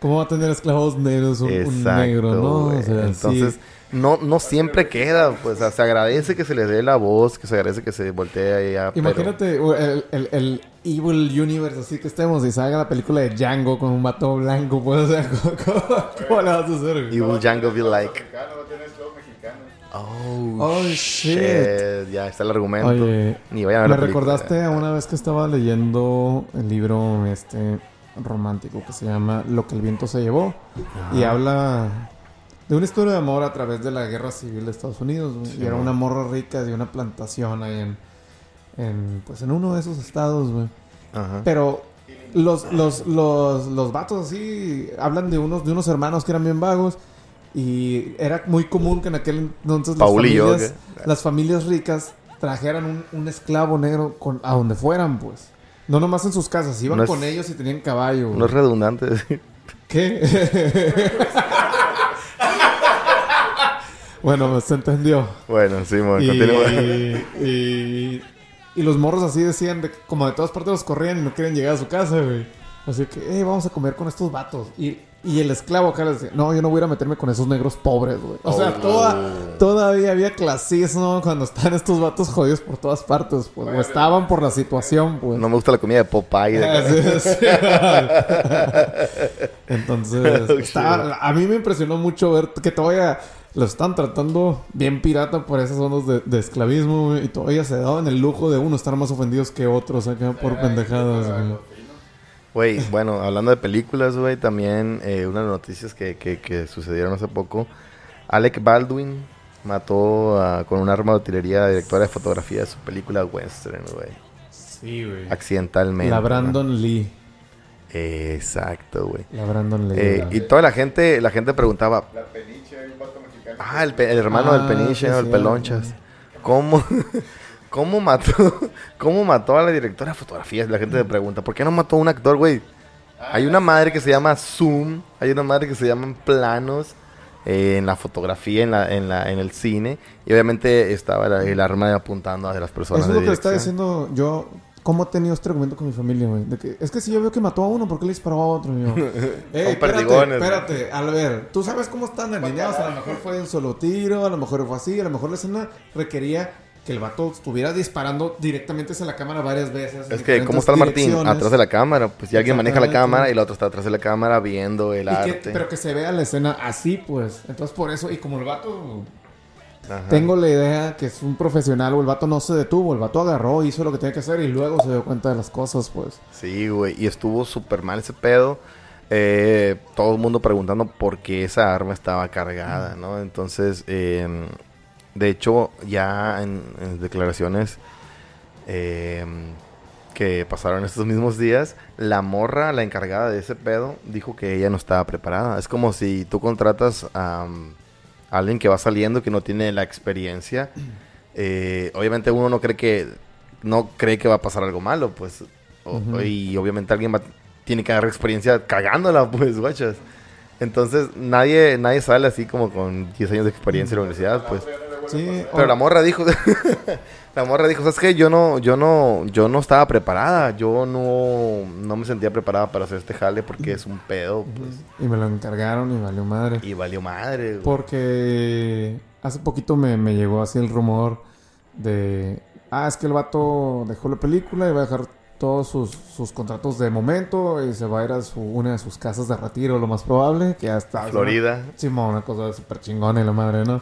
¿Cómo va a tener esclavos negros un, negro, no? O güey. sea, Entonces, sí. No, no siempre queda, pues, o sea, se agradece que se le dé la voz, que se agradece que se voltee ahí a... pero- Imagínate uh, el, el, el Evil Universe así que estemos y salga la película de Django con un vato blanco, pues, o sea, [laughs] ¿cómo, cómo, vas a hacer? will Django be like... Oh, Oh, shit. shit. Ya está el argumento. Oye, Ni vayan a ver me la recordaste a una vez que estaba leyendo el libro este romántico que se llama Lo que el viento se llevó y habla de una historia de amor a través de la guerra civil de Estados Unidos güey. y era una morra rica de una plantación ahí en, en pues en uno de esos estados güey. Ajá. pero los, los, los, los vatos así hablan de unos, de unos hermanos que eran bien vagos. Y era muy común que en aquel entonces las familias, ¿qué? las familias ricas trajeran un, un esclavo negro con, a donde fueran, pues. No nomás en sus casas, iban No es- con ellos y tenían caballo. güey. No es redundante [laughs] decir. ¿Qué? [laughs] bueno, se entendió. Bueno, sí, bueno, Y, continúa. [laughs] y, y los morros así decían, de, como de todas partes los corrían y no querían llegar a su casa, güey. Así que, eh, vamos a comer con estos vatos. Y, y el esclavo acá les decía, no, yo no voy a ir a meterme con esos negros pobres, güey. O sea, Oh. toda, todavía había clasismo cuando están estos vatos jodidos por todas partes, pues. O estaban por la situación, pues. No me gusta la comida de Popeye. de- Ah, sí, [laughs] sí. [laughs] Entonces, Oh, está- a mí me impresionó mucho ver que todavía lo están tratando bien pirata por esas ondas de, de esclavismo güey, y todavía se daban el lujo de uno estar más ofendidos que otros acá por pendejadas. güey. Güey, bueno, hablando de películas, güey, también eh, una de las noticias que, que, que sucedieron hace poco. Alec Baldwin mató a- con un arma de utilería a la directora de fotografía de su película western, güey. Sí, güey. Accidentalmente. La ¿no? Brandon Lee. Exacto, güey. La Brandon Lee. Eh, la- y toda la gente, la gente preguntaba, La peniche, hay un. Ah, el, pe- el hermano Ah, del peniche, sí, ¿no? el sí, pelonchas. ¿Cómo, [laughs] cómo mató, cómo mató a la directora de fotografía? La gente se pregunta, ¿por qué no mató a un actor, güey? Hay una madre que se llama Zoom, hay una madre que se llaman planos eh, en la fotografía, en la, en la, en el cine, y obviamente estaba la- el arma apuntando a las personas. Eso es de lo que está diciendo yo. ¿Cómo he tenido este argumento con mi familia, güey? Es que si yo veo que mató a uno, ¿por qué le disparó a otro? Y yo, [laughs] "Ey, espérate, espérate. A ver, tú sabes cómo están alineados. A lo mejor fue un solo tiro, a lo mejor fue así, a lo mejor la escena requería que el vato estuviera disparando directamente hacia la cámara varias veces. Es que, ¿cómo está el Martín? Atrás de la cámara. Pues si alguien maneja la cámara y la otra está atrás de la cámara viendo el Y que- arte. pero que se vea la escena así, pues. Entonces, por eso, y como el vato Ajá. Tengo la idea que es un profesional o el vato no se detuvo, el vato agarró, hizo lo que tenía que hacer y luego se dio cuenta de las cosas, pues. Sí, güey. Y estuvo súper mal ese pedo. Eh, todo el mundo preguntando por qué esa arma estaba cargada, ¿no? Entonces, eh, de hecho, ya en, en declaraciones eh, que pasaron estos mismos días, la morra, la encargada de ese pedo, dijo que ella no estaba preparada. Es como si tú contratas a um, alguien que va saliendo, que no tiene la experiencia. Eh, obviamente uno no cree que no cree que va a pasar algo malo, pues. O-. Y obviamente alguien va, tiene que agarrar experiencia cagándola, [laughs] pues, guachas. Entonces, nadie, nadie sale así como con 10 años de experiencia en la universidad, pues. Sí, Pero o- la morra dijo, [laughs] la morra dijo, ¿sabes qué? Yo no, yo no, yo no estaba preparada, yo no, no me sentía preparada para hacer este jale porque es un pedo, pues. y me lo encargaron y valió madre. Y valió madre, güey. Porque hace poquito me, me llegó así el rumor de, ah, es que el vato dejó la película y va a dejar todos sus, sus contratos de momento y se va a ir a su, una de sus casas de retiro, lo más probable, que ya está. Florida. Simón, una cosa súper chingona y la madre, ¿no?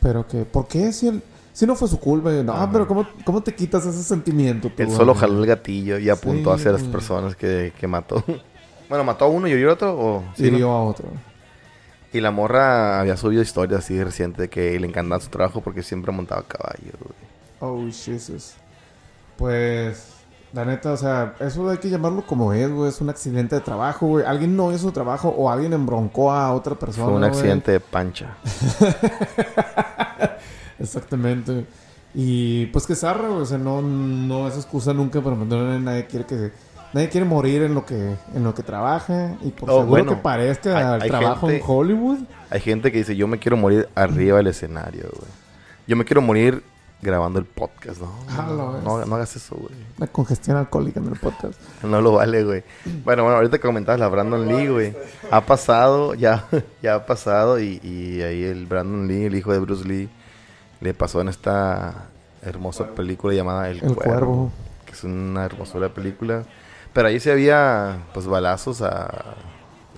Pero que, ¿por qué si él... Si no fue su culpa, y no, Ajá. pero ¿cómo, ¿cómo te quitas ese sentimiento? tú, Él solo güey? jaló el gatillo y apuntó Sí, hacia las personas que, que mató. [laughs] bueno, mató a uno y hirió a otro, o... sí, ¿no? Hirió a otro. Y la morra había subido historias así reciente de que le encantaba su trabajo porque siempre montaba caballo, güey. Oh, Jesus. Pues, la neta, o sea, eso hay que llamarlo como es, güey. Es un accidente de trabajo, güey. Alguien no hizo su trabajo o alguien embroncó a otra persona. Fue un güey. accidente de pancha. [laughs] Exactamente. Y pues que zarra, güey. O sea, no, no es excusa nunca para mantener nadie quiere que nadie quiere morir en lo que en lo que trabaja y por Oh, seguro bueno, que parezca hay- al hay trabajo gente- en Hollywood. Hay gente que dice, yo me quiero morir arriba del escenario, güey. Yo me quiero morir grabando el podcast, ¿no? Ah, No, hagas eso, güey. La congestión alcohólica en el podcast. [laughs] No lo vale, güey. Bueno, bueno, ahorita que comentabas la Brandon Lee, güey. Ha pasado, ya, [laughs] ya ha pasado y, y ahí el Brandon Lee, el hijo de Bruce Lee, le pasó en esta hermosa película llamada El, El Cuervo, Cuervo. que es una hermosura película. Pero ahí sí había, pues, balazos a,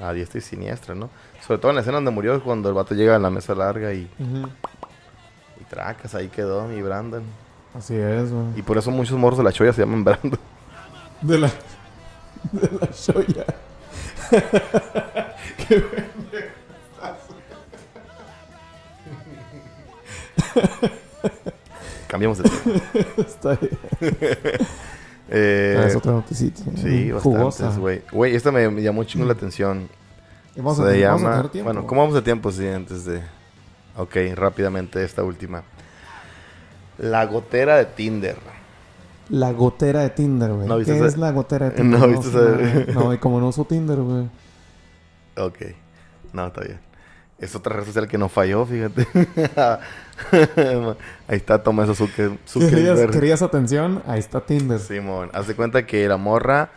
a diestra y siniestra, ¿no? Sobre todo en la escena donde murió, cuando el vato llega a la mesa larga y, y tracas, ahí quedó mi Brandon. Así es, güey. Y por eso muchos morros de la choya se llaman Brandon. De la, de la Shoya. [laughs] Cambiamos de tema. [laughs] Está bien. [laughs] Eh, Traes otra noticita. Sí, Jugosa. bastantes, güey. Güey, esta me, me llamó chingo la atención. Vamos, Se a, vamos a llama... tener tiempo. Bueno, ¿cómo vamos de tiempo? Sí, antes de... Ok, rápidamente esta última. La gotera de Tinder. La gotera de Tinder, güey. ¿No viste ¿Qué esa- es la gotera de [laughs] Tinder? ¿No viste sé esa- nada. No, y como no uso Tinder, güey. Ok. No, está bien. Es otra red social que no falló, fíjate. [laughs] Ahí está Tomás Zucker, ¿Querías, Zuckerberg. querías atención? Ahí está Tinder. Simón, haz de cuenta que la morra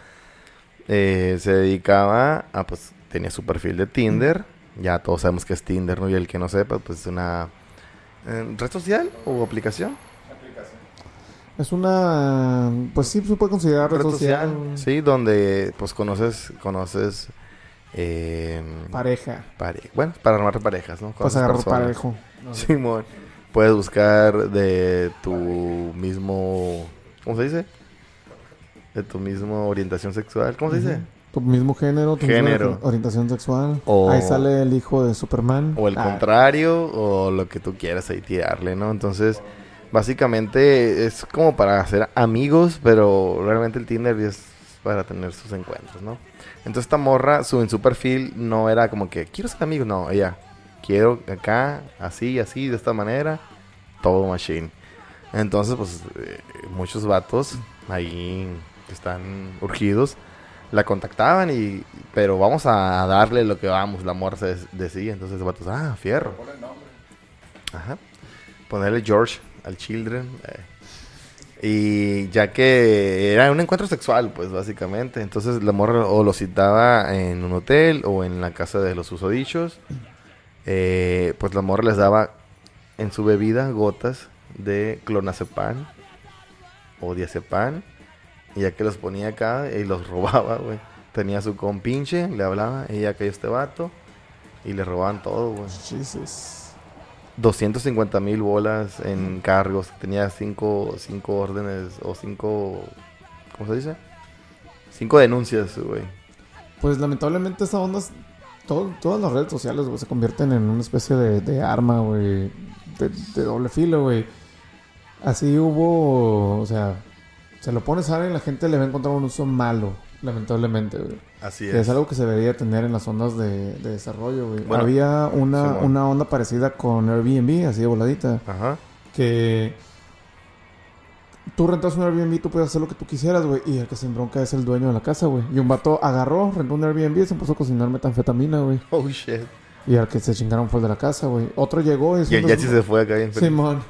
eh, se dedicaba a, pues, tenía su perfil de Tinder. Ya todos sabemos que es Tinder, ¿no? Y el que no sepa, pues es una eh, red social o aplicación. Es una... Pues sí, se puede considerar red, social. güey. Sí, donde pues conoces, conoces, eh, Pareja. pare- bueno, para armar parejas, ¿no? Pues Conoces agarrar personas. parejo. [laughs] Simón, puedes buscar de tu mismo, ¿cómo se dice? De tu mismo orientación sexual, ¿cómo se dice? Tu mismo género, tu Género. misma orientación sexual. O- Ahí sale el hijo de Superman. O el Ah, contrario, o lo que tú quieras ahí tirarle, ¿no? Entonces, básicamente es como para hacer amigos, pero realmente el Tinder es para tener sus encuentros, ¿no? Entonces esta morra, su, en su perfil no era como que quiero ser amigo, no, ella quiero acá, así, así, de esta manera, todo machine. Entonces, pues, eh, muchos vatos ahí están urgidos la contactaban y pero vamos a darle lo que vamos la morra se decía entonces los vatos ah fierro ajá ponerle George al children eh. Y ya que era un encuentro sexual pues básicamente entonces la morra o lo citaba en un hotel o en la casa de los usodichos eh, pues la morra les daba en su bebida gotas de clonazepam o diazepam y ya que los ponía acá y los [laughs] robaba, güey. Tenía su compinche, le hablaba, ya cayó este vato. Y le robaban todo, güey. Jesus. 250 mil bolas en cargos. Tenía cinco, cinco órdenes o cinco... ¿Cómo se dice? Cinco denuncias, güey. Pues lamentablemente esa onda, todas las redes sociales, se convierten en una especie de, de arma, güey, de, de doble filo, güey. Así hubo, o sea, se lo pones a alguien y la gente le va a encontrar un uso malo, lamentablemente, güey. Así Que es algo que se debería tener en las ondas de, de desarrollo, güey. Bueno, Había una, una onda parecida con Airbnb, así de voladita, Ajá. que tú rentas un Airbnb, tú puedes hacer lo que tú quisieras, güey, y el que se embronca es el dueño de la casa, güey. Y un vato agarró, rentó un Airbnb y se puso a cocinar metanfetamina, güey. Oh, shit. Y al que se chingaron fue el de la casa, güey. Otro llegó y... Y el Yachi se fue acá bien. Simón.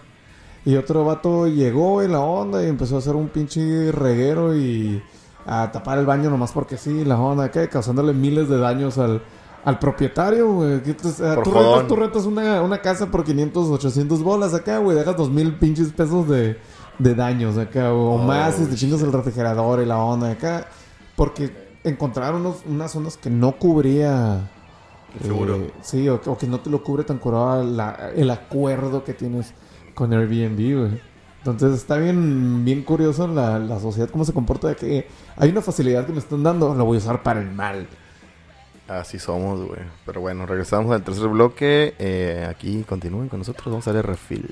Y otro vato llegó en la onda y empezó a hacer un pinche reguero y a tapar el baño nomás porque sí, la onda, ¿qué? Causándole miles de daños al, al propietario, güey. ¿Qué te- o sea, Por tú, rentas, tú rentas una, una casa por 500, 800 bolas acá, güey. Dejas dos mil pinches pesos de, de daños acá, güey, o Oh, más si te chingas el refrigerador y la onda acá. Porque encontraron unos- unas ondas que no cubría... Seguro. eh, sí, o, que- o que no te lo cubre tan curado la- el acuerdo que tienes con Airbnb, güey. Entonces está bien, bien curioso la, la sociedad, cómo se comporta de que hay una facilidad que me están dando, la voy a usar para el mal. Así somos, güey. Pero bueno, regresamos al tercer bloque. Eh, aquí continúen con nosotros. Vamos a darle refil.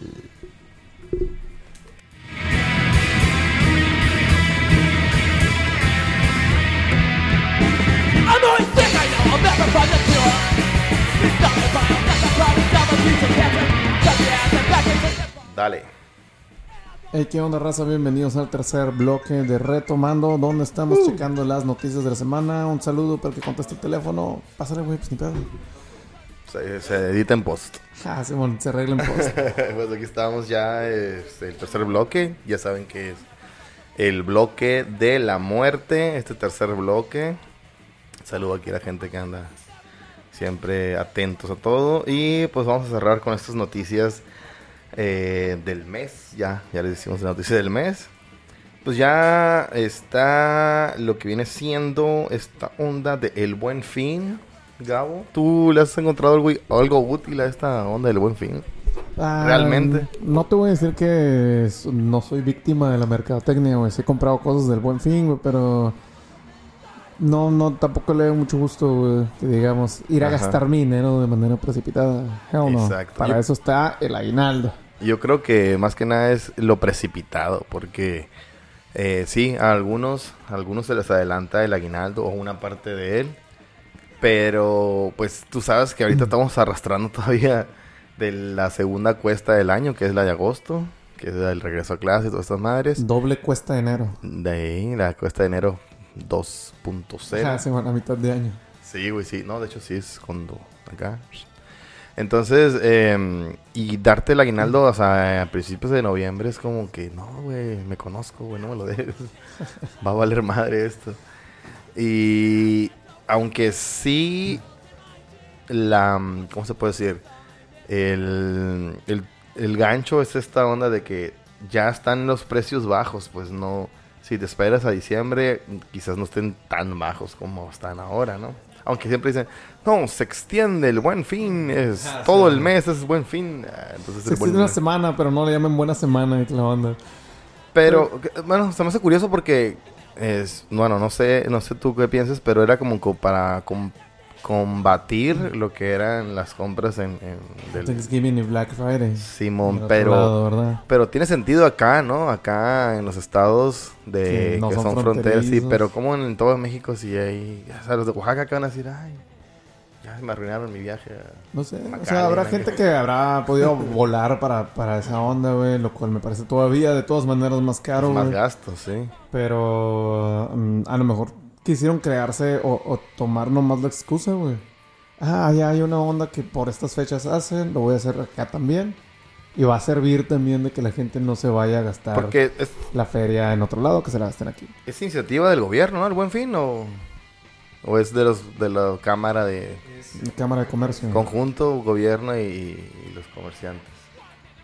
Dale. Hey, ¿qué onda, raza? Bienvenidos al tercer bloque de Retomando, donde estamos checando las noticias de la semana. Un saludo para el que conteste el teléfono. Pásale, güey, pues ni pedo. Se, se edita en post. Ah, Simón, se arregla en post. [laughs] pues aquí estamos ya, es el tercer bloque. Ya saben que es el bloque de la muerte, este tercer bloque. Saludo aquí a la gente que anda siempre atentos a todo. Y pues vamos a cerrar con estas noticias eh, del mes. Ya, ya les decimos la noticia del mes. Pues ya está lo que viene siendo esta onda de El Buen Fin. Gabo, ¿tú le has encontrado algo, algo útil a esta onda del Buen Fin? Ah, Realmente. No te voy a decir que no soy víctima de la mercadotecnia, güey. Sí he comprado cosas del buen fin, güey, pero... No, no, tampoco le doy mucho gusto, güey, que digamos, ir a Ajá. gastar mi dinero de manera precipitada. Hell no. Exacto. Para Yo- eso está el aguinaldo. Yo creo que más que nada es lo precipitado, porque eh, sí, a algunos, a algunos se les adelanta el aguinaldo o una parte de él, pero pues tú sabes que ahorita estamos arrastrando [laughs] todavía de la segunda cuesta del año, que es la de agosto, que es el regreso a clase y todas estas madres. Doble cuesta de enero. De ahí la cuesta de enero 2.0. Ah, sí, bueno, a mitad de año. Sí, güey, sí. No, de hecho sí es cuando acá. Entonces, eh, y darte el aguinaldo, o sea, a principios de noviembre es como que, no, güey, me conozco, güey, no me lo des. [laughs] Va a valer madre esto. Y aunque sí, la, ¿cómo se puede decir? El, el, el gancho es esta onda de que ya están los precios bajos, pues no, si te esperas a diciembre, quizás no estén tan bajos como están ahora, ¿no? Aunque siempre dicen, no, se extiende el buen fin, es [laughs] Ah, todo sí. el mes es buen fin. Ah, Entonces Se extiende una mes. semana, pero no le llamen buena semana y la banda. Pero, bueno, se me hace curioso porque, es, bueno, no sé, no sé tú qué piensas, pero era como co- para combatir lo que eran las compras en, en del Thanksgiving y Black Friday. Simón, pero, pero tiene sentido acá, ¿no? Acá en los estados de Que son, son fronteras, sí, pero como en, todo México sí hay, o sea, los de Oaxaca que van a decir, ay, ya me arruinaron mi viaje. a-". No sé, o sea, habrá gente que habrá podido [laughs] volar para, para esa onda, güey, lo cual me parece todavía de todas maneras más caro, Es más gastos, sí. Pero mm, a lo mejor quisieron crearse o, o tomar nomás la excusa, güey. Ah, ya hay una onda que por estas fechas hacen, lo voy a hacer acá también. Y va a servir también de que la gente no se vaya a gastar Porque es, la feria en otro lado, que se la gasten aquí. es iniciativa del gobierno, ¿no? El buen fin o, o es de los de la cámara de Cámara de Comercio. conjunto gobierno y, y los comerciantes.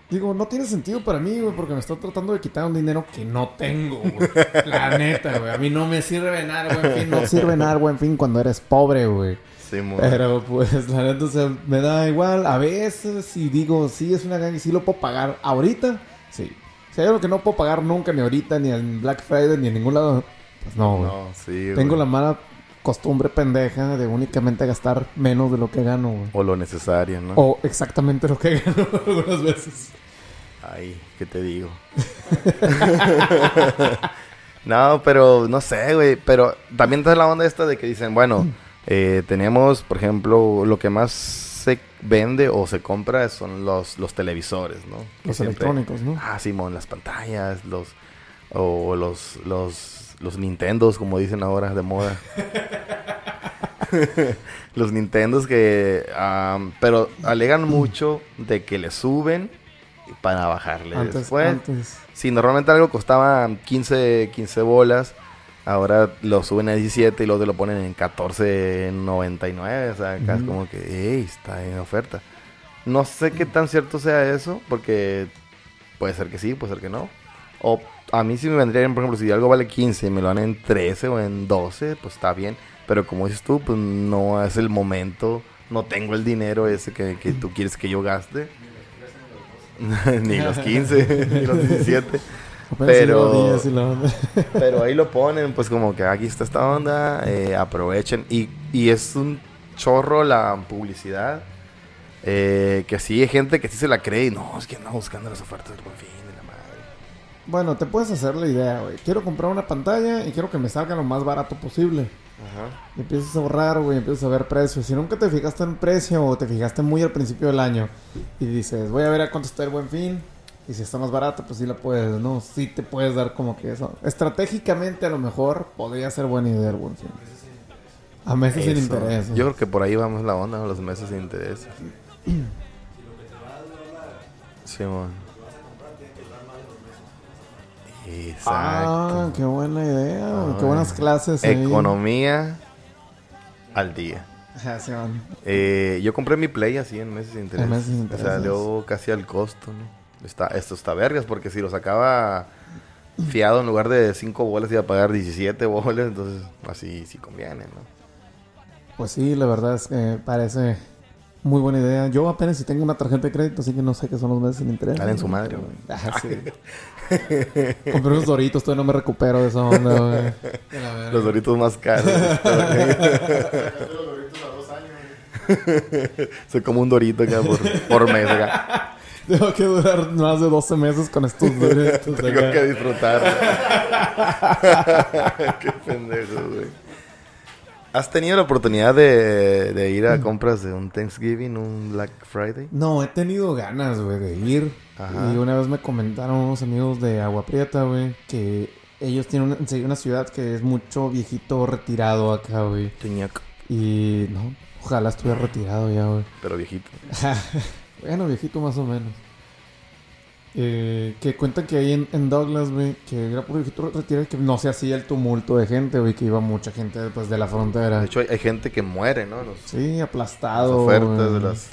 Digo, no tiene sentido para mí, güey, porque me está tratando de quitar un dinero que no tengo, güey. La [laughs] neta, güey. A mí no me sirve nada, buen fin. No [laughs] sirve nada, el buen fin, cuando eres pobre, güey. Sí, muy- Pero pues, la neta, o sea, me da igual. A veces, si digo, sí es una ganga y sí lo puedo pagar ahorita, sí. Si hay algo que no puedo pagar nunca, ni ahorita, ni en Black Friday, ni en ningún lado, pues no, güey. no, sí, Tengo güey. la mala costumbre pendeja de únicamente gastar menos de lo que gano, güey. O lo necesario, ¿no? O exactamente lo que [laughs] gano algunas veces. Ay, ¿qué te digo? [laughs] no, pero no sé, güey. Pero también está la onda esta de que dicen, bueno, eh, tenemos, por ejemplo, lo que más se vende o se compra son los, los televisores, ¿no? Los siempre- electrónicos, ¿no? Ah, Simón, las pantallas, los. O los. Los, los Nintendos, como dicen ahora, de moda. [laughs] los Nintendos que. am, pero alegan mucho de que le suben para bajarle Antes, después. antes. Si normalmente algo costaba 15, 15 bolas, ahora lo suben a 17 y luego te lo ponen en 14.99. O sea, acá es como que, ey, está en oferta. No sé qué tan cierto sea eso, porque puede ser que sí, puede ser que no. O a mí sí me vendría bien, por ejemplo, si algo vale 15 y me lo dan en 13 o en 12, pues está bien. Pero como dices tú, pues no es el momento, no tengo el dinero ese que, que tú quieres que yo gaste. [laughs] ni los 15, [laughs] ni los 17. Apenas Pero-. [laughs] Pero ahí lo ponen, pues como que aquí está esta onda, eh, aprovechen. Y, y es un chorro la publicidad. eh, que sí hay gente que sí se la cree y no, es que anda buscando las ofertas del buen fin. Bueno, te puedes hacer la idea, güey. Quiero comprar una pantalla y quiero que me salga lo más barato posible. Ajá. Y empiezas a ahorrar, güey, empiezas a ver precios. Si nunca te fijaste en precio o te fijaste muy al principio del año y dices, voy a ver a cuánto está el buen fin, Y si está más barata, pues sí la puedes, ¿no? Sí te puedes dar como que eso. Estratégicamente, a lo mejor, podría ser buena idea el buen fin. A meses sin interés. ¿no? Yo creo que por ahí vamos la onda, los meses sin interés. [clears throat] Sí, man. Exacto. Ah, qué buena idea. güey. Qué buenas clases. ahí. Economía al día. Sí. Eh, yo compré mi Play así en meses sin interés. En meses sin Me intereses. salió casi al costo, ¿no? Está, esto está vergas, porque si lo sacaba fiado en lugar de 5 bolas iba a pagar 17 bolas, entonces así sí conviene, ¿no? Pues sí, la verdad es que parece muy buena idea. Yo apenas si tengo una tarjeta de crédito, así que no sé qué son los meses sin interés. Dale en su madre, [laughs] güey. Ah, sí. [laughs] [laughs] Compré unos doritos, todavía no me recupero de esa onda, güey. Los doritos más caros. [laughs] Yo los doritos a dos años. Soy como un dorito acá por, por mes acá. [laughs] Tengo que durar más de 12 meses con estos doritos. Tengo acá. que disfrutar. Qué pendejo, güey. ¿Has tenido la oportunidad de, de ir a compras de un Thanksgiving, un Black Friday? No, he tenido ganas, güey, de ir. Ajá. Y una vez me comentaron unos amigos de Agua Prieta, güey, que ellos tienen una, una ciudad que es mucho viejito retirado acá, güey. Teñac, Y no, ojalá estuviera retirado ya, güey. pero viejito. [laughs] bueno, viejito más o menos. Eh, que cuentan que ahí en, en Douglas, güey, que era retirado y que no se hacía el tumulto de gente, güey, que iba mucha gente después de la frontera. De hecho, hay, hay gente que muere, ¿no? Los, sí, las aplastado. ofertas güey. de las,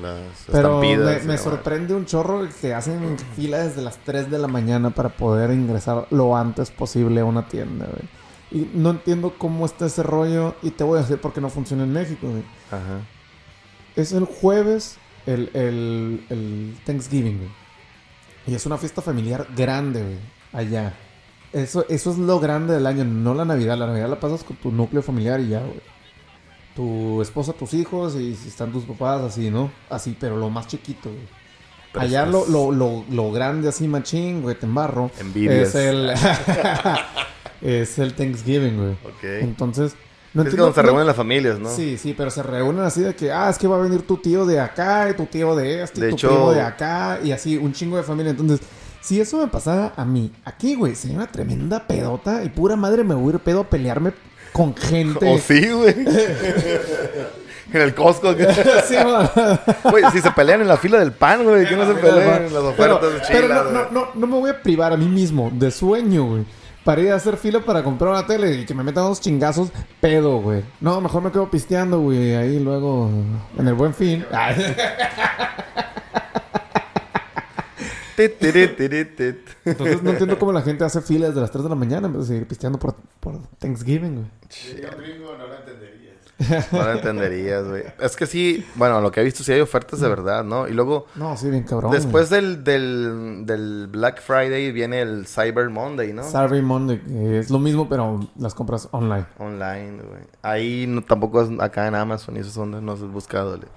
las Pero me, sorprende un chorro que hacen fila desde las 3 de la mañana para poder ingresar lo antes posible a una tienda, güey. Y no entiendo cómo está ese rollo y te voy a decir por qué no funciona en México, güey. Ajá. Es el jueves, el, el, el Thanksgiving, güey. Y es una fiesta familiar grande, güey, allá. Eso, eso es lo grande del año, no la Navidad. La Navidad la pasas con tu núcleo familiar y ya, güey. Tu esposa, tus hijos y si están tus papás, así, ¿no? Así, pero lo más chiquito, güey. Pero Allá es- lo, lo, lo, lo grande, así, machín, güey, te embarro. Envidias. Es el... [laughs] [laughs] es el Thanksgiving, güey. Ok. Entonces... No es que cuando se no- reúnen las familias, ¿no? Sí, sí, pero se reúnen así de que, ah, es que va a venir tu tío de acá, y tu tío de este, y De tu hecho- primo de acá, y así, un chingo de familia. Entonces, si eso me pasara a mí, aquí, güey, sería una tremenda pedota, y pura madre me voy a ir pedo a pelearme con gente. O sí, güey. [laughs] en el Costco. Sí. [laughs] Güey, si se pelean en la fila del pan, güey. Que no se peleen en las Pero, ofertas pero chilas, no, no, güey. no, no me voy a privar a mí mismo de sueño, güey. Para ir a hacer fila para comprar una tele y que me metan unos chingazos pedo, güey. No, mejor me quedo pisteando, güey. Ahí luego, en el buen fin. [laughs] Entonces no entiendo cómo la gente hace filas de las 3 de la mañana en vez de seguir pisteando por, por Thanksgiving, güey. Un gringo, no. No lo entenderías, güey. Es que sí, bueno, lo que he visto sí hay ofertas de verdad, ¿no? Y luego, No, sí, bien cabrón. después del, del, del Black Friday viene el Cyber Monday, ¿no? Saturday Monday, que es lo mismo, pero las compras online. Online, güey. Ahí no, tampoco es acá en Amazon y esas ondas no has buscado, güey.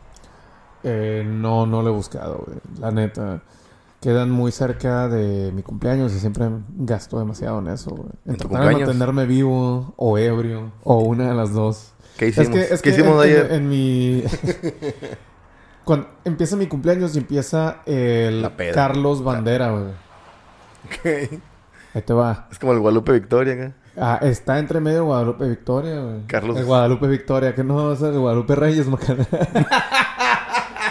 Eh, no, no lo he buscado, güey. La neta. Quedan muy cerca de mi cumpleaños y siempre gasto demasiado en eso, güey. En ¿En tratar de mantenerme vivo o ebrio o una de las dos. ¿Qué hicimos? Es que, es ¿Qué que hicimos en, ayer? en- en mi... [laughs] Cuando empieza mi cumpleaños y empieza el. Carlos Bandera, güey. Ok. Ahí te va. Es como el Guadalupe Victoria acá. Ah, está entre medio Guadalupe Victoria, güey. Carlos- El Guadalupe Victoria, que no es el Guadalupe Reyes, Macana. [laughs]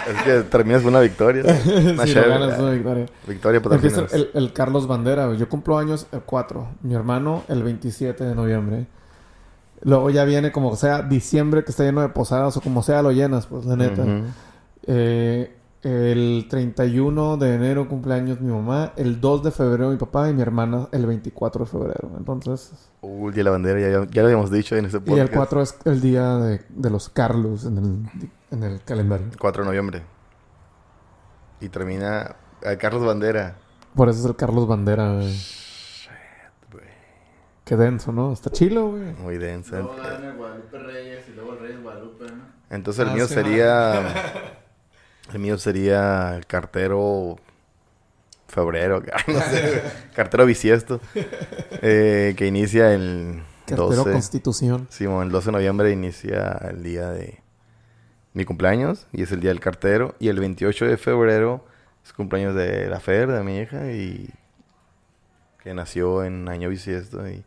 Es que terminas con una victoria. [laughs] Una chévere. lo ganas, una victoria. Victoria Empieza patrocinas. el, el Carlos Bandera, güey. Yo cumplo años el 4. Mi hermano el 27 de noviembre. Luego ya viene como sea diciembre que está lleno de posadas o como sea lo llenas, pues la neta. Ujú. Eh, el 31 de enero cumpleaños mi mamá. El 2 de febrero mi papá y mi hermana el 24 de febrero. Entonces... Uy, ya la bandera, ya, ya lo habíamos dicho en ese Y podcast. el 4 es el día de, de los Carlos en el, en el calendario. 4 de noviembre. Y termina a Carlos Bandera. Por eso es el Carlos Bandera, güey. Qué denso, ¿no? Está chilo, güey. Muy denso. Luego Guadalupe Reyes y luego el Reyes Guadalupe, ¿no? Entonces el Ah, mío sí, sería... [laughs] el mío sería el cartero... Febrero, [laughs] no sé, cartero bisiesto, eh, que inicia el Cartero 12, Constitución. sí, bueno, el 12 de noviembre inicia el día de mi cumpleaños y es el día del cartero y el 28 de febrero Es cumpleaños de la Fer, de mi hija, y que nació en año bisiesto y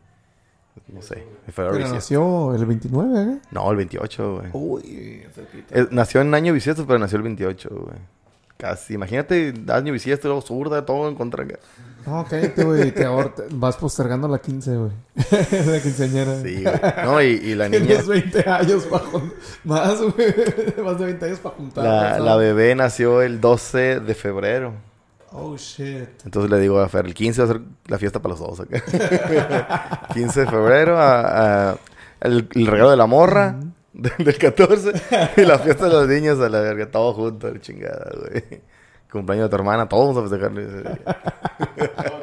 no sé, Pero bisiesto. nació el 29, ¿eh? No, el 28, güey. Uy, cerquita. Eh, nació en año bisiesto, pero nació el 28, güey. Casi. Imagínate, año bisiesto, luego zurda, todo en contra. No, cállate, güey. Te ahor- te- vas postergando la 15, güey. [laughs] la quinceañera. Sí, güey. No, y, y la [laughs] niña, Tienes 20 años para juntar. Más, güey. [laughs] Más de 20 años para juntar. la, la bebé nació el 12 de febrero. Oh, shit. Entonces le digo a Fer, el 15 va a ser la fiesta para los dos acá. [laughs] 15 de febrero, a- a- el, el regalo de la morra de- [laughs] del 14 y la fiesta de los niños a la verga, todo junto, la chingada, güey. Cumpleaños de tu hermana, todos vamos a festejarle. [laughs]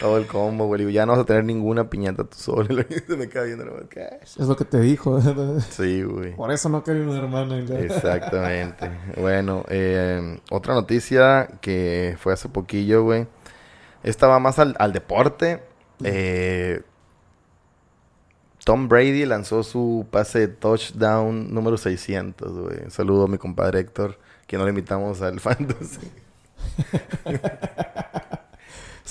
Todo el combo, güey. Ya no vas a tener ninguna piñata tú solo. [laughs] Se me queda viendo, ¿qué? Es lo que te dijo. [laughs] Sí, güey. Por eso no quería una hermana. Exactamente. bueno, eh, otra noticia que fue hace poquillo, güey. Esta va más al, al deporte. Eh, Tom Brady lanzó su pase de touchdown número 600, güey. Saludo a mi compadre Héctor, que no le invitamos al [laughs] fantasy.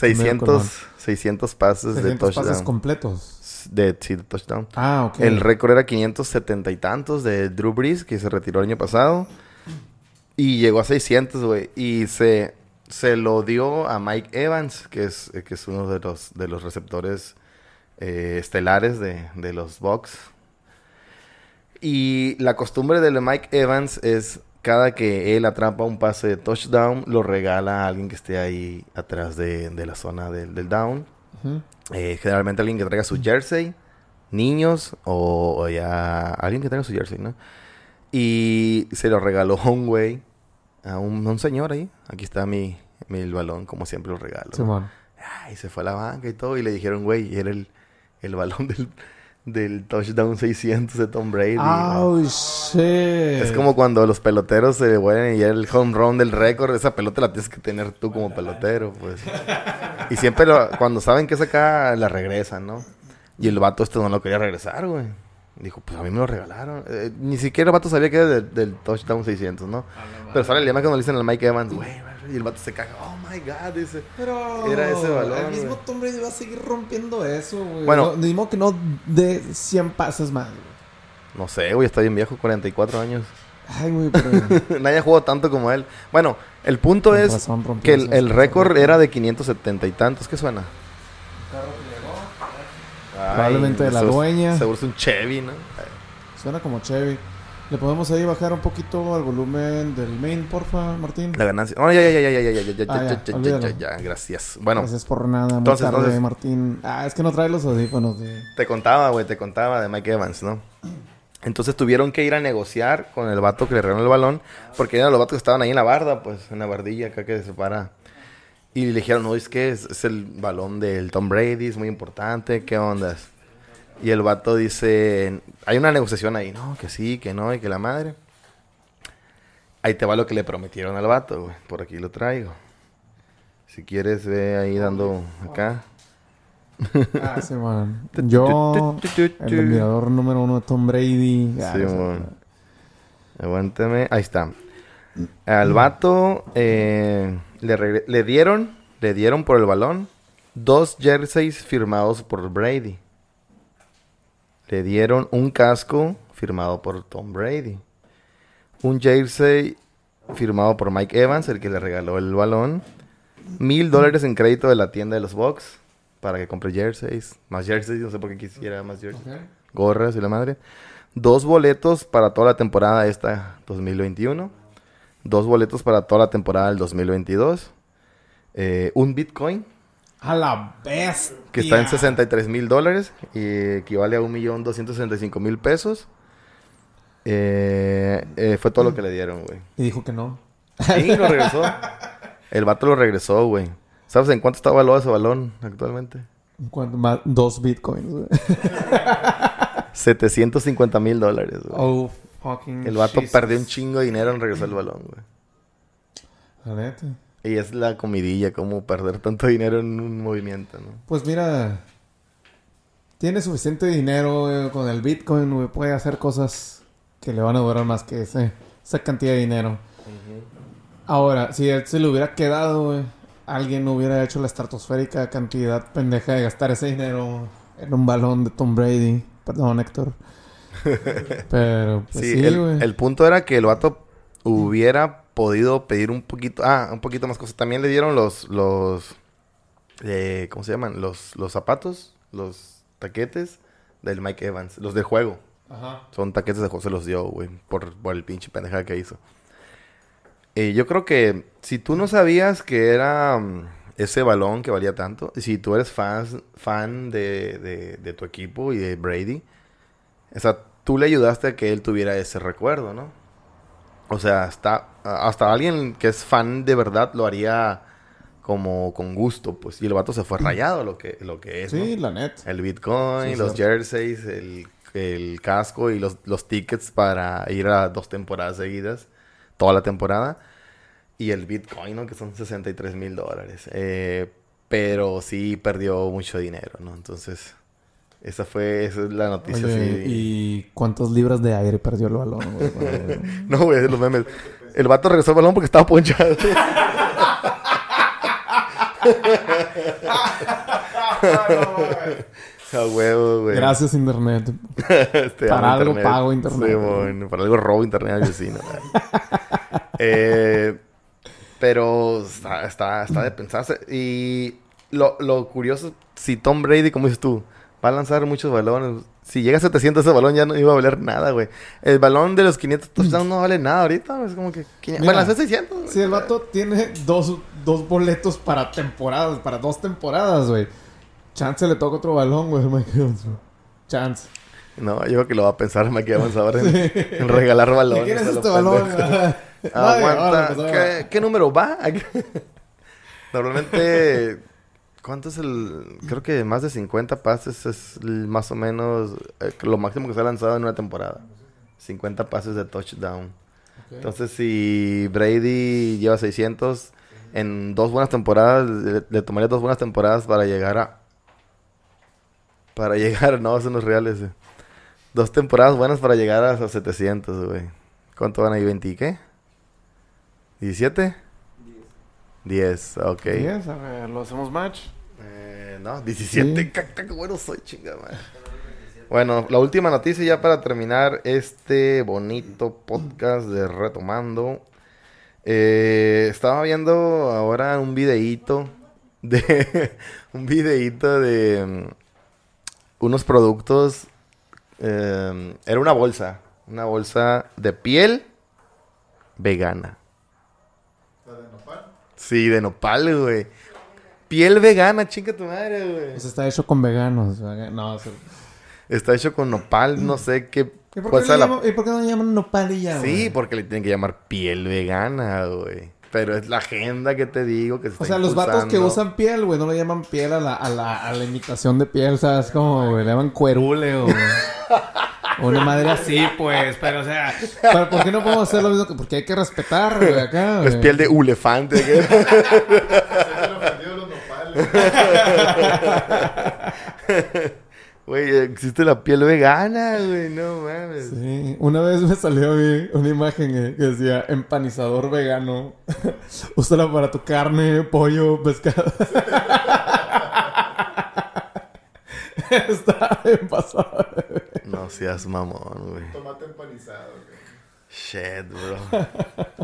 600, 600 pases de 300 touchdown. pases completos. de, sí, de touchdown. Ah, ok. El récord era 570 y tantos de Drew Brees, que se retiró el año pasado. Y llegó a 600, güey. Y se, se lo dio a Mike Evans, que es, que es uno de los, de los receptores eh, estelares de, de los Bucks. Y la costumbre de Mike Evans es cada que él atrapa un pase de touchdown, lo regala a alguien que esté ahí atrás de, de la zona del, del down. Eh, generalmente alguien que traiga su jersey, niños o, o ya alguien que traiga su jersey, ¿no? Y se lo regaló a [laughs] un güey, a un, a un señor ahí. Aquí está mi, mi el balón, como siempre lo regalo. Ay, se fue a la banca y todo. Y le dijeron, güey, era el, el balón del, del touchdown 600 de Tom Brady. Oh, shit. Es como cuando los peloteros se vuelven y el home run del récord, esa pelota la tienes que tener tú como pelotero, pues. Y siempre lo- cuando saben que es acá, la regresan, ¿no? Y el vato este no lo quería regresar, güey. Dijo, pues a mí me lo regalaron. Eh, ni siquiera el vato sabía que era del, del touchdown 600, ¿no? Pero sale el día cuando le dicen al Mike Evans, güey, y el vato se caga, oh my god, dice. Pero Era ese balón, el mismo. Tom Brady va a seguir rompiendo eso, güey. Bueno. No, modo que no de 100 pases más, güey. No sé, güey, está bien viejo, 44 años. Ay, güey, pero... [laughs] Nadie ha jugado tanto como él. Bueno, el punto Con es razón que el, récord era de 570 y tantos. ¿Qué suena? Ay, Probablemente de la seguro- dueña. Seguro es un Chevy, ¿no? Suena como Chevy. ¿Le podemos ahí bajar un poquito al volumen del main, porfa, Martín? La ganancia. Oh, ya, ya, ya, ya, ya, ya, ya, ya, ya, ya, ya, gracias. Bueno. Gracias por nada, entonces, entonces... Martín. Ah, es que no trae los audífonos. De... Te contaba, güey, te contaba de Mike Evans, ¿no? Entonces tuvieron que ir a negociar con el vato que le regaló el balón, porque eran los vatos que estaban ahí en la barda, pues, en la bardilla acá que se separa. Y le dijeron, no, es que es, el balón del Tom Brady, es muy importante, ¿qué ondas? Y el vato dice, hay una negociación ahí, no, que sí, que no, y que la madre. Ahí te va lo que le prometieron al vato, güey. Por aquí lo traigo. Si quieres, ve ahí dando acá. Ah, [laughs] sí, man. Yo, el admirador número uno de Tom Brady. Ah, Sí, mon. Aguántame. Ahí está. Al vato eh, le, le dieron, le dieron por el balón dos jerseys firmados por Brady. Le dieron un casco firmado por Tom Brady. Un jersey firmado por Mike Evans, el que le regaló el balón. Mil dólares en crédito de la tienda de los Bucks para que compre jerseys. Más jerseys, no sé por qué quisiera más jerseys gorras y la madre. Dos boletos para toda la temporada esta 2021. Dos boletos para toda la temporada del 2022. Eh, un Bitcoin A la bestia. que está en 63 mil dólares y equivale a 1.265.000 pesos. Eh, eh, fue todo lo que le dieron, güey. Y dijo que no. Sí, lo regresó. El vato lo regresó, güey. ¿Sabes en cuánto está valuado ese balón actualmente? ¿Cuánto más? Dos bitcoins, güey. 750 mil dólares, güey. Oh, fucking El vato Jesus. perdió un chingo de dinero en regresar el balón, güey. La neta. Y es la comidilla, como perder tanto dinero en un movimiento, ¿no? Pues mira, tiene suficiente dinero güey, con el Bitcoin, güey, puede hacer cosas que le van a durar más que ese, esa cantidad de dinero. Ahora, si él se le hubiera quedado, güey, alguien hubiera hecho la estratosférica cantidad pendeja de gastar ese dinero en un balón de Tom Brady. Perdón, Héctor. [laughs] Pero, pues Sí, sí, el, el punto era que el vato hubiera podido pedir un poquito, ah, un poquito más cosas. También le dieron los, los, eh, ¿cómo se llaman? Los, los zapatos, los taquetes del Mike Evans, los de juego. Ajá. Son taquetes de juego, se los dio, güey, por, por el pinche pendeja que hizo. Eh, yo creo que si tú no sabías que era mm, ese balón que valía tanto, y si tú eres fan, fan de, de- de tu equipo y de Brady, o sea, tú le ayudaste a que él tuviera ese recuerdo, ¿no? O sea, hasta, hasta alguien que es fan de verdad lo haría como con gusto, pues. Y el vato se fue rayado lo que, lo que es, ¿no? Sí, la net. El Bitcoin, Sí, los cierto. jerseys, el, el casco y los, los tickets para ir a dos temporadas seguidas, toda la temporada. Y el Bitcoin, ¿no? Que son 63 mil dólares. Eh, pero sí perdió mucho dinero, ¿no? Entonces, esa fue esa es la noticia. Oye, sí. ¿y cuántas libras de aire perdió el balón, güey? [laughs] No, güey, los memes. El vato regresó el balón porque estaba ponchado. [laughs] A huevo, güey. Gracias, Internet. [laughs] Este, Para algo pago internet. Sí, bueno, para algo robo internet al vecino. eh, pero está, está, está de pensarse. Y lo, lo curioso, si Tom Brady, como dices tú, va a lanzar muchos balones. Si llega a 700 ese balón ya no iba a valer nada, güey. El balón de los 500 touchdowns no vale nada ahorita. Es como que... ¿quién- Mira, Bueno, lanzó 600. güey. Si el vato tiene dos, dos boletos para temporadas, para dos temporadas, güey. Chance le toca otro balón, güey. Mike Evans, güey. Chance. No, yo creo que lo va a pensar Mike Evans ahora en, en regalar balones. ¿Qué quieres este balón? [laughs] Aguanta. ahora, pues, ahora. ¿Qué, qué número va? [laughs] Normalmente, ¿cuánto es el...? Creo que más de 50 pases es el- más o menos eh, lo máximo que se ha lanzado en una temporada. 50 pases de touchdown. Entonces, si Brady lleva 600, en dos buenas temporadas, le, le tomaría dos buenas temporadas para llegar a... Para [laughs] llegar, no, son los reales. eh. Dos temporadas buenas para llegar a esos 700, güey. ¿Cuánto van ahí? ¿20 y qué? ¿17? 10, ok. Yes, a ver, lo hacemos match. Eh, no, 17. Sí. [laughs] Bueno soy, chinga madre. Bueno, la última noticia ya para terminar este bonito podcast de Retomando. Eh, estaba viendo ahora un videíto de [laughs] un videíto de mm, unos productos. eh, era una bolsa, una bolsa de piel vegana. Sí, de nopal, güey. Piel vegana, chinga tu madre, güey. Pues está hecho con veganos. vega- No, Está hecho con nopal, no sé qué. ¿Y por, qué sea le la- llaman- ¿Y por qué no le llaman nopal y ya, Sí, güey? porque le tienen que llamar piel vegana, güey. Pero es la agenda que te digo que se O está sea, los vatos que usan piel, güey, no le llaman piel a la, a la, a la imitación de piel, ¿sabes? Como, güey, le llaman cuerule o... [laughs] o una [laughs] madre así, pues. Pero, o sea, ¿pero ¿por qué no podemos hacer lo mismo? que- Porque hay que respetar, güey, acá, Es piel de elefante. [laughs] Nopales. Güey, existe la piel vegana, güey. No mames. Sí, una vez me salió a mí una imagen eh, que decía empanizador vegano. [laughs] Úsala para tu carne, pollo, pescado. [laughs] Está bien pasado. No seas mamón, güey. Tomate empanizado. güey. Shit, bro.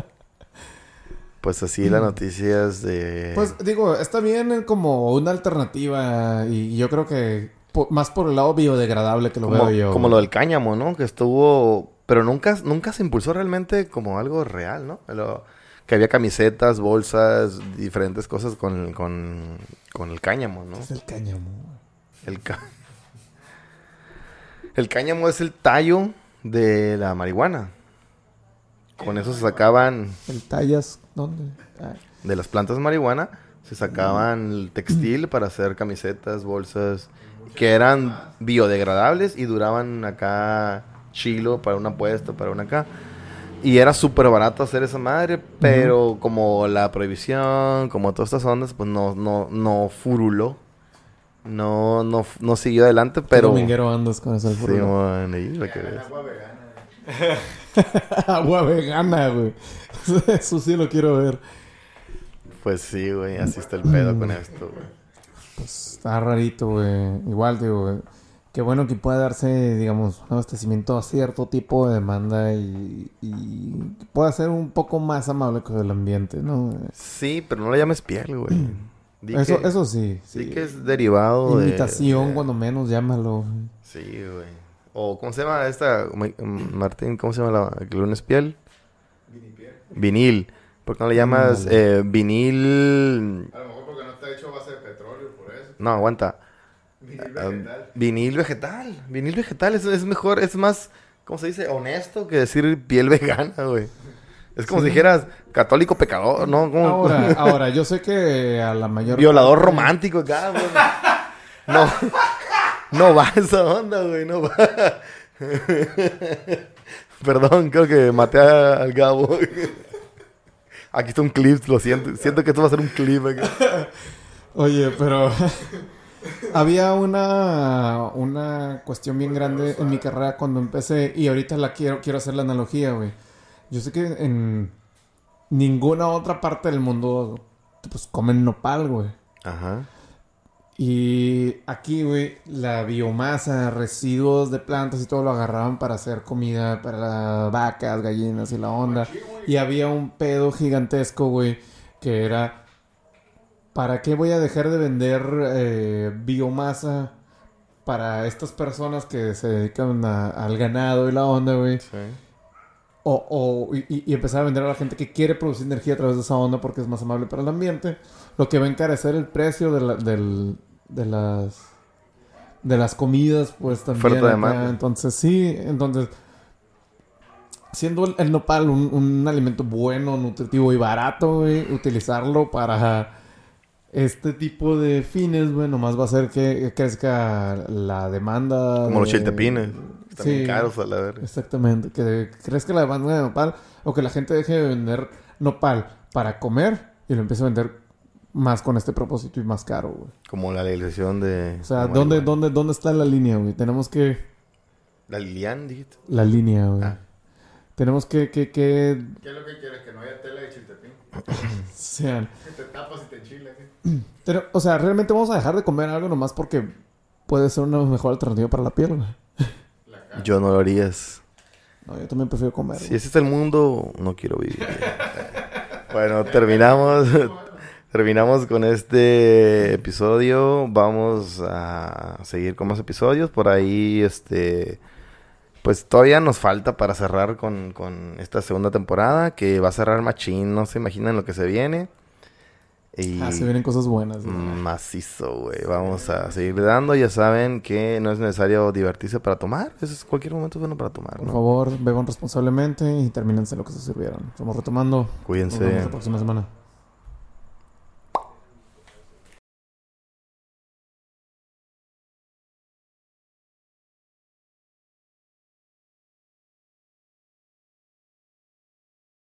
Pues así las noticias de... Pues digo, está bien como una alternativa y yo creo que po- más por el lado biodegradable que lo como, veo yo. como lo del cáñamo, ¿no? Que estuvo... Pero nunca, nunca se impulsó realmente como algo real, ¿no? Lo- que había camisetas, bolsas, diferentes cosas con, con, con el cáñamo, ¿no? Es el cáñamo. El, ca- el cáñamo es el tallo de la marihuana. Con eso se sacaban El tallas, ¿dónde? Ah, de las plantas de marihuana, se sacaban el textil para hacer camisetas, bolsas, que eran biodegradables y duraban acá chilo para una puesta, para una acá. Y era súper barato hacer esa madre, pero como la prohibición, como todas estas ondas, pues no, no, no furuló. No, no, no siguió adelante, pero... Dominguero andas con eso. Sí, man, ahí lo que ves. agua vegana. [laughs] Agua vegana, güey. [laughs] Eso sí lo quiero ver. Pues sí, güey, así está el pedo con esto, güey. Pues está rarito, güey. Igual, digo, güey. Qué bueno que pueda darse, digamos, un abastecimiento a cierto tipo de demanda y, y pueda ser un poco más amable con el ambiente, ¿no? Sí, pero no le llames piel, güey. Di Eso, que- eso sí. Sí sí. que es derivado de... Imitación, de- cuando menos, llámalo. Sí, güey. O, ¿cómo se llama esta, Ma- Martín? ¿Cómo se llama la que no es piel? Vinil. ¿Por qué no le llamas Ándale. eh, vinil? A lo mejor porque no está hecho a base de petróleo, por eso. No, aguanta. Vinil Ah, vegetal. vinil vegetal. Vinil vegetal es, es mejor, es más, ¿cómo se dice? Honesto que decir piel vegana, güey. Es como si dijeras católico pecador, ¿no? ¿Cómo? Ahora, [laughs] ahora, yo sé que a la mayor... Violador parte- romántico acá, güey. No, no va esa onda, güey, no va. [laughs] Perdón, creo que maté al Gabo. [laughs] Aquí está un clip, lo siento. Siento que esto va a ser un clip. acá. Oye, pero había una, una cuestión bien grande en mi carrera cuando empecé y ahorita la quiero, quiero hacer la analogía, güey. Yo sé que en ninguna otra parte del mundo pues comen nopal, güey. Ajá. Y aquí, güey, la biomasa, residuos de plantas y todo lo agarraban para hacer comida para las vacas, gallinas y la onda. Y había un pedo gigantesco, güey, que era, ¿para qué voy a dejar de vender eh, biomasa para estas personas que se dedican a- al ganado y la onda, güey? Sí. O, o- y, y empezar a vender a la gente que quiere producir energía a través de esa onda porque es más amable para el ambiente. Lo que va a encarecer el precio de, la- del- de las de las comidas, pues también. De. Entonces, sí, entonces, siendo el, el nopal un, un alimento bueno, nutritivo y barato, güey, utilizarlo para este tipo de fines, güey, nomás va a hacer que crezca la demanda. Como los chiltepines. Están Sí. bien caros a la verga. Exactamente, que crezca la demanda de nopal o que la gente deje de vender nopal para comer y lo empiece a vender más con este propósito y más caro, güey. Como la legalización de... O sea, ¿dónde, marihuana. dónde, ¿dónde está la línea, güey? Tenemos que... La Lilian, dijiste. La línea, güey. Ah. Tenemos que, que, que ¿Qué es lo que quieres? Que no haya tela de chiltepín. [coughs] sean... [coughs] Que te tapas y te enchilas. ¿eh? [coughs] Pero, o sea, realmente vamos a dejar de comer algo nomás porque puede ser una mejor alternativa para la piel, güey. Yo no lo harías. No, yo también prefiero comer. Si ese es el mundo, no quiero vivir. bueno, terminamos. [laughs] Terminamos con este episodio. Vamos a seguir con más episodios. Por ahí, este. Pues todavía nos falta para cerrar con, con esta segunda temporada. Que va a cerrar machín. No se imaginan lo que se viene. Y Ah, se vienen cosas buenas. güey. macizo, güey. Vamos a seguir dando. Ya saben que no es necesario divertirse para tomar. Eso es cualquier momento es bueno para tomar, Por ¿no? favor, beban responsablemente y termínense lo que se sirvieron. Estamos retomando. Nos vemos Cuídense. la próxima semana.